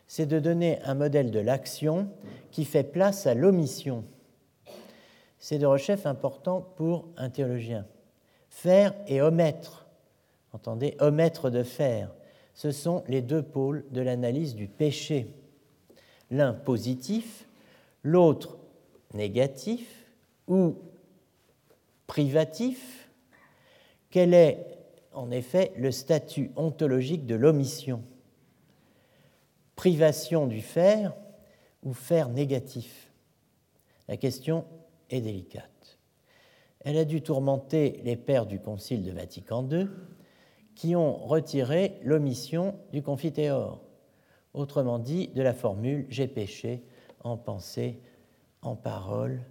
Speaker 2: c'est de donner un modèle de l'action qui fait place à l'omission. C'est de recherche important pour un théologien. Faire et omettre, entendez, omettre de faire, ce sont les deux pôles de l'analyse du péché. L'un positif, l'autre négatif ou privatif. Quel est en effet le statut ontologique de l'omission? Privation du faire ou faire négatif La question est délicate. Elle a dû tourmenter les pères du Concile de Vatican II qui ont retiré l'omission du confiteor, autrement dit de la formule j'ai péché en pensée, en parole,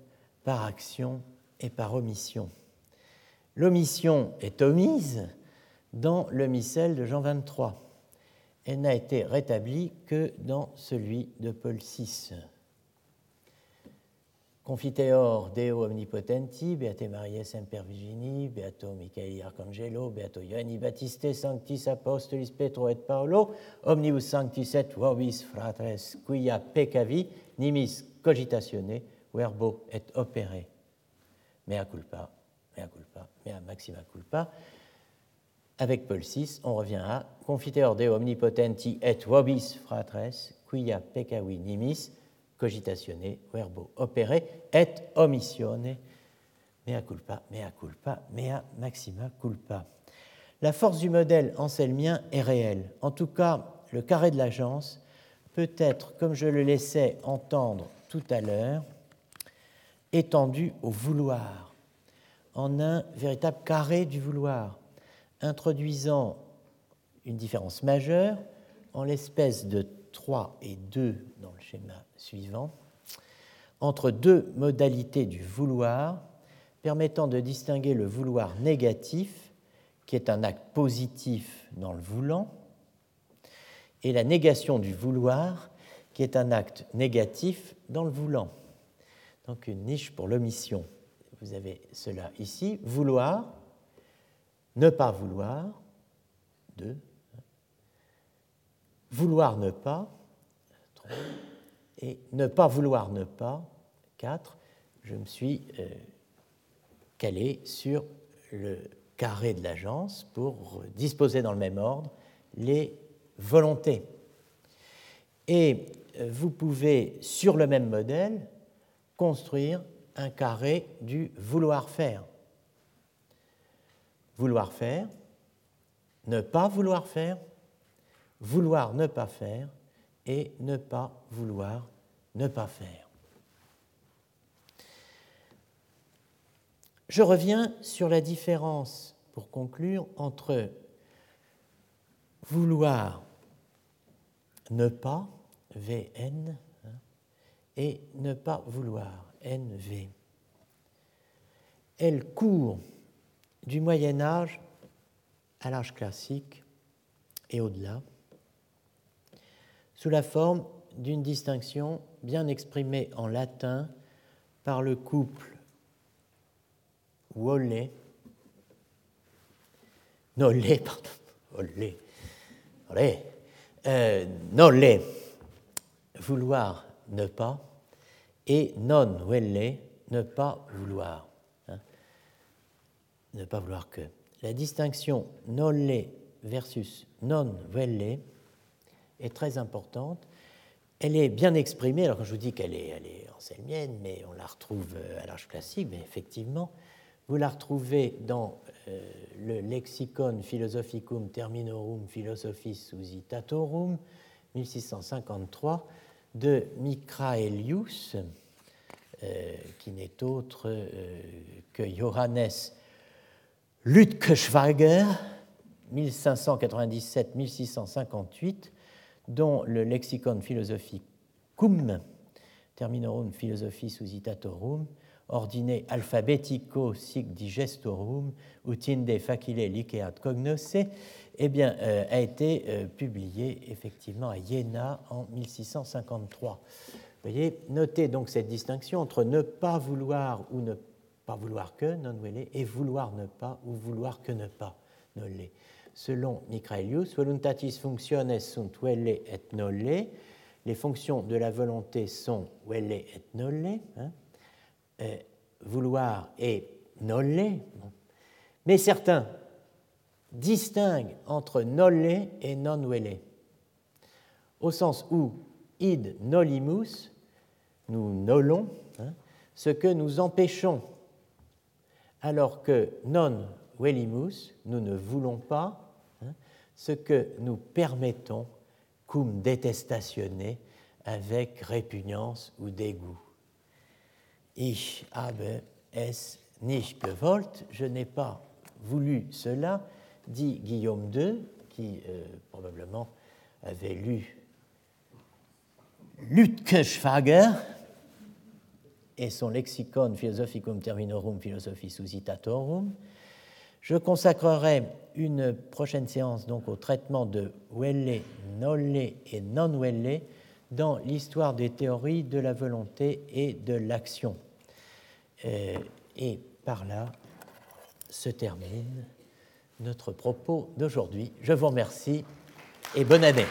Speaker 2: par action et par omission. L'omission est omise dans le missel de Jean 23. Elle n'a été rétablie que dans celui de Paul VI. Confiteor Deo Omnipotenti, Beate Mariae Semper Virgini, Beato Michaeli Arcangelo, Beato Ioanni Battiste, Sanctis Apostolis Petro et Paolo, Omnibus Sanctis et Vobis Fratres, quia peccavi, nimis cogitatione, verbo et opere. Mea culpa, mea culpa, mea maxima culpa. Avec Paul VI, on revient à Confiteor Deo Omnipotenti et Vobis Fratres, quia peccavi nimis, cogitatione, verbo opere, et omissione, mea culpa, mea culpa, mea maxima culpa. La force du modèle anselmien est réelle. En tout cas, le carré de l'agence peut être, comme je le laissais entendre tout à l'heure, étendu au vouloir, en un véritable carré du vouloir, introduisant une différence majeure en l'espèce de 3 et 2 dans le schéma suivant, entre deux modalités du vouloir permettant de distinguer le vouloir négatif, qui est un acte positif dans le voulant, et la négation du vouloir, qui est un acte négatif dans le voulant. Donc une niche pour l'omission. Vous avez cela ici. Vouloir, ne pas vouloir, deux. Vouloir ne pas, trois et ne pas vouloir ne pas, 4, je me suis euh, calé sur le carré de l'agence pour disposer dans le même ordre les volontés. Et euh, vous pouvez, sur le même modèle, construire un carré du vouloir faire. Vouloir faire, ne pas vouloir faire, vouloir ne pas faire, et ne pas vouloir ne pas faire. Je reviens sur la différence, pour conclure, entre vouloir ne pas, VN, hein, et ne pas vouloir, NV. Elle court du Moyen Âge à l'âge classique et au-delà sous la forme d'une distinction bien exprimée en latin par le couple Wolle, Nolle, pardon, Wolle, Wolle, euh, Nolle, vouloir ne pas, et non Welle, ne pas vouloir, ne pas vouloir que. La distinction Nolle versus non Welle est très importante. Elle est bien exprimée, alors quand je vous dis qu'elle est, elle est anselmienne, mais on la retrouve euh, à l'âge classique, mais effectivement, vous la retrouvez dans euh, le Lexicon Philosophicum Terminorum Philosophicis Usitatorum, 1653, de Mikraelius, euh, qui n'est autre que Johannes Lütkeschwager, 1597-1658, dont le lexicon philosophicum, terminorum philosophicis usitatorum, ordine alphabetico sic digestorum, utinde facile liceat cognosse, eh bien, euh, a été euh, publié effectivement à Iéna en 1653. Vous voyez, notez donc cette distinction entre ne pas vouloir ou ne pas vouloir que, non et vouloir ne pas ou vouloir que ne pas, nolle selon Micraelius, voluntatis functiones sunt velle et nolle. Les fonctions de la volonté sont velle et nolle, hein, euh, vouloir et nolle. Mais certains distinguent entre nolle et non velle, au sens où id nollimus, nous nollons hein, ce que nous empêchons, alors que non velimus, nous ne voulons pas ce que nous permettons, cum detestatione, avec répugnance ou dégoût. Ich habe es nicht gewollt, je n'ai pas voulu cela, dit Guillaume II, qui euh, probablement avait lu Lütkeschwager et son lexicon Philosophicum Terminorum Philosophicis Suscitatorum. Je consacrerai une prochaine séance donc au traitement de Welle, Nolle et non-Welle dans l'histoire des théories de la volonté et de l'action. Euh, et par là se termine notre propos d'aujourd'hui. Je vous remercie et bonne année.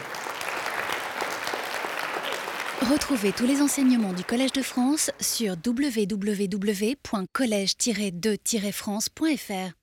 Speaker 1: Retrouvez tous les enseignements du Collège de France sur www.colège-2-france.fr.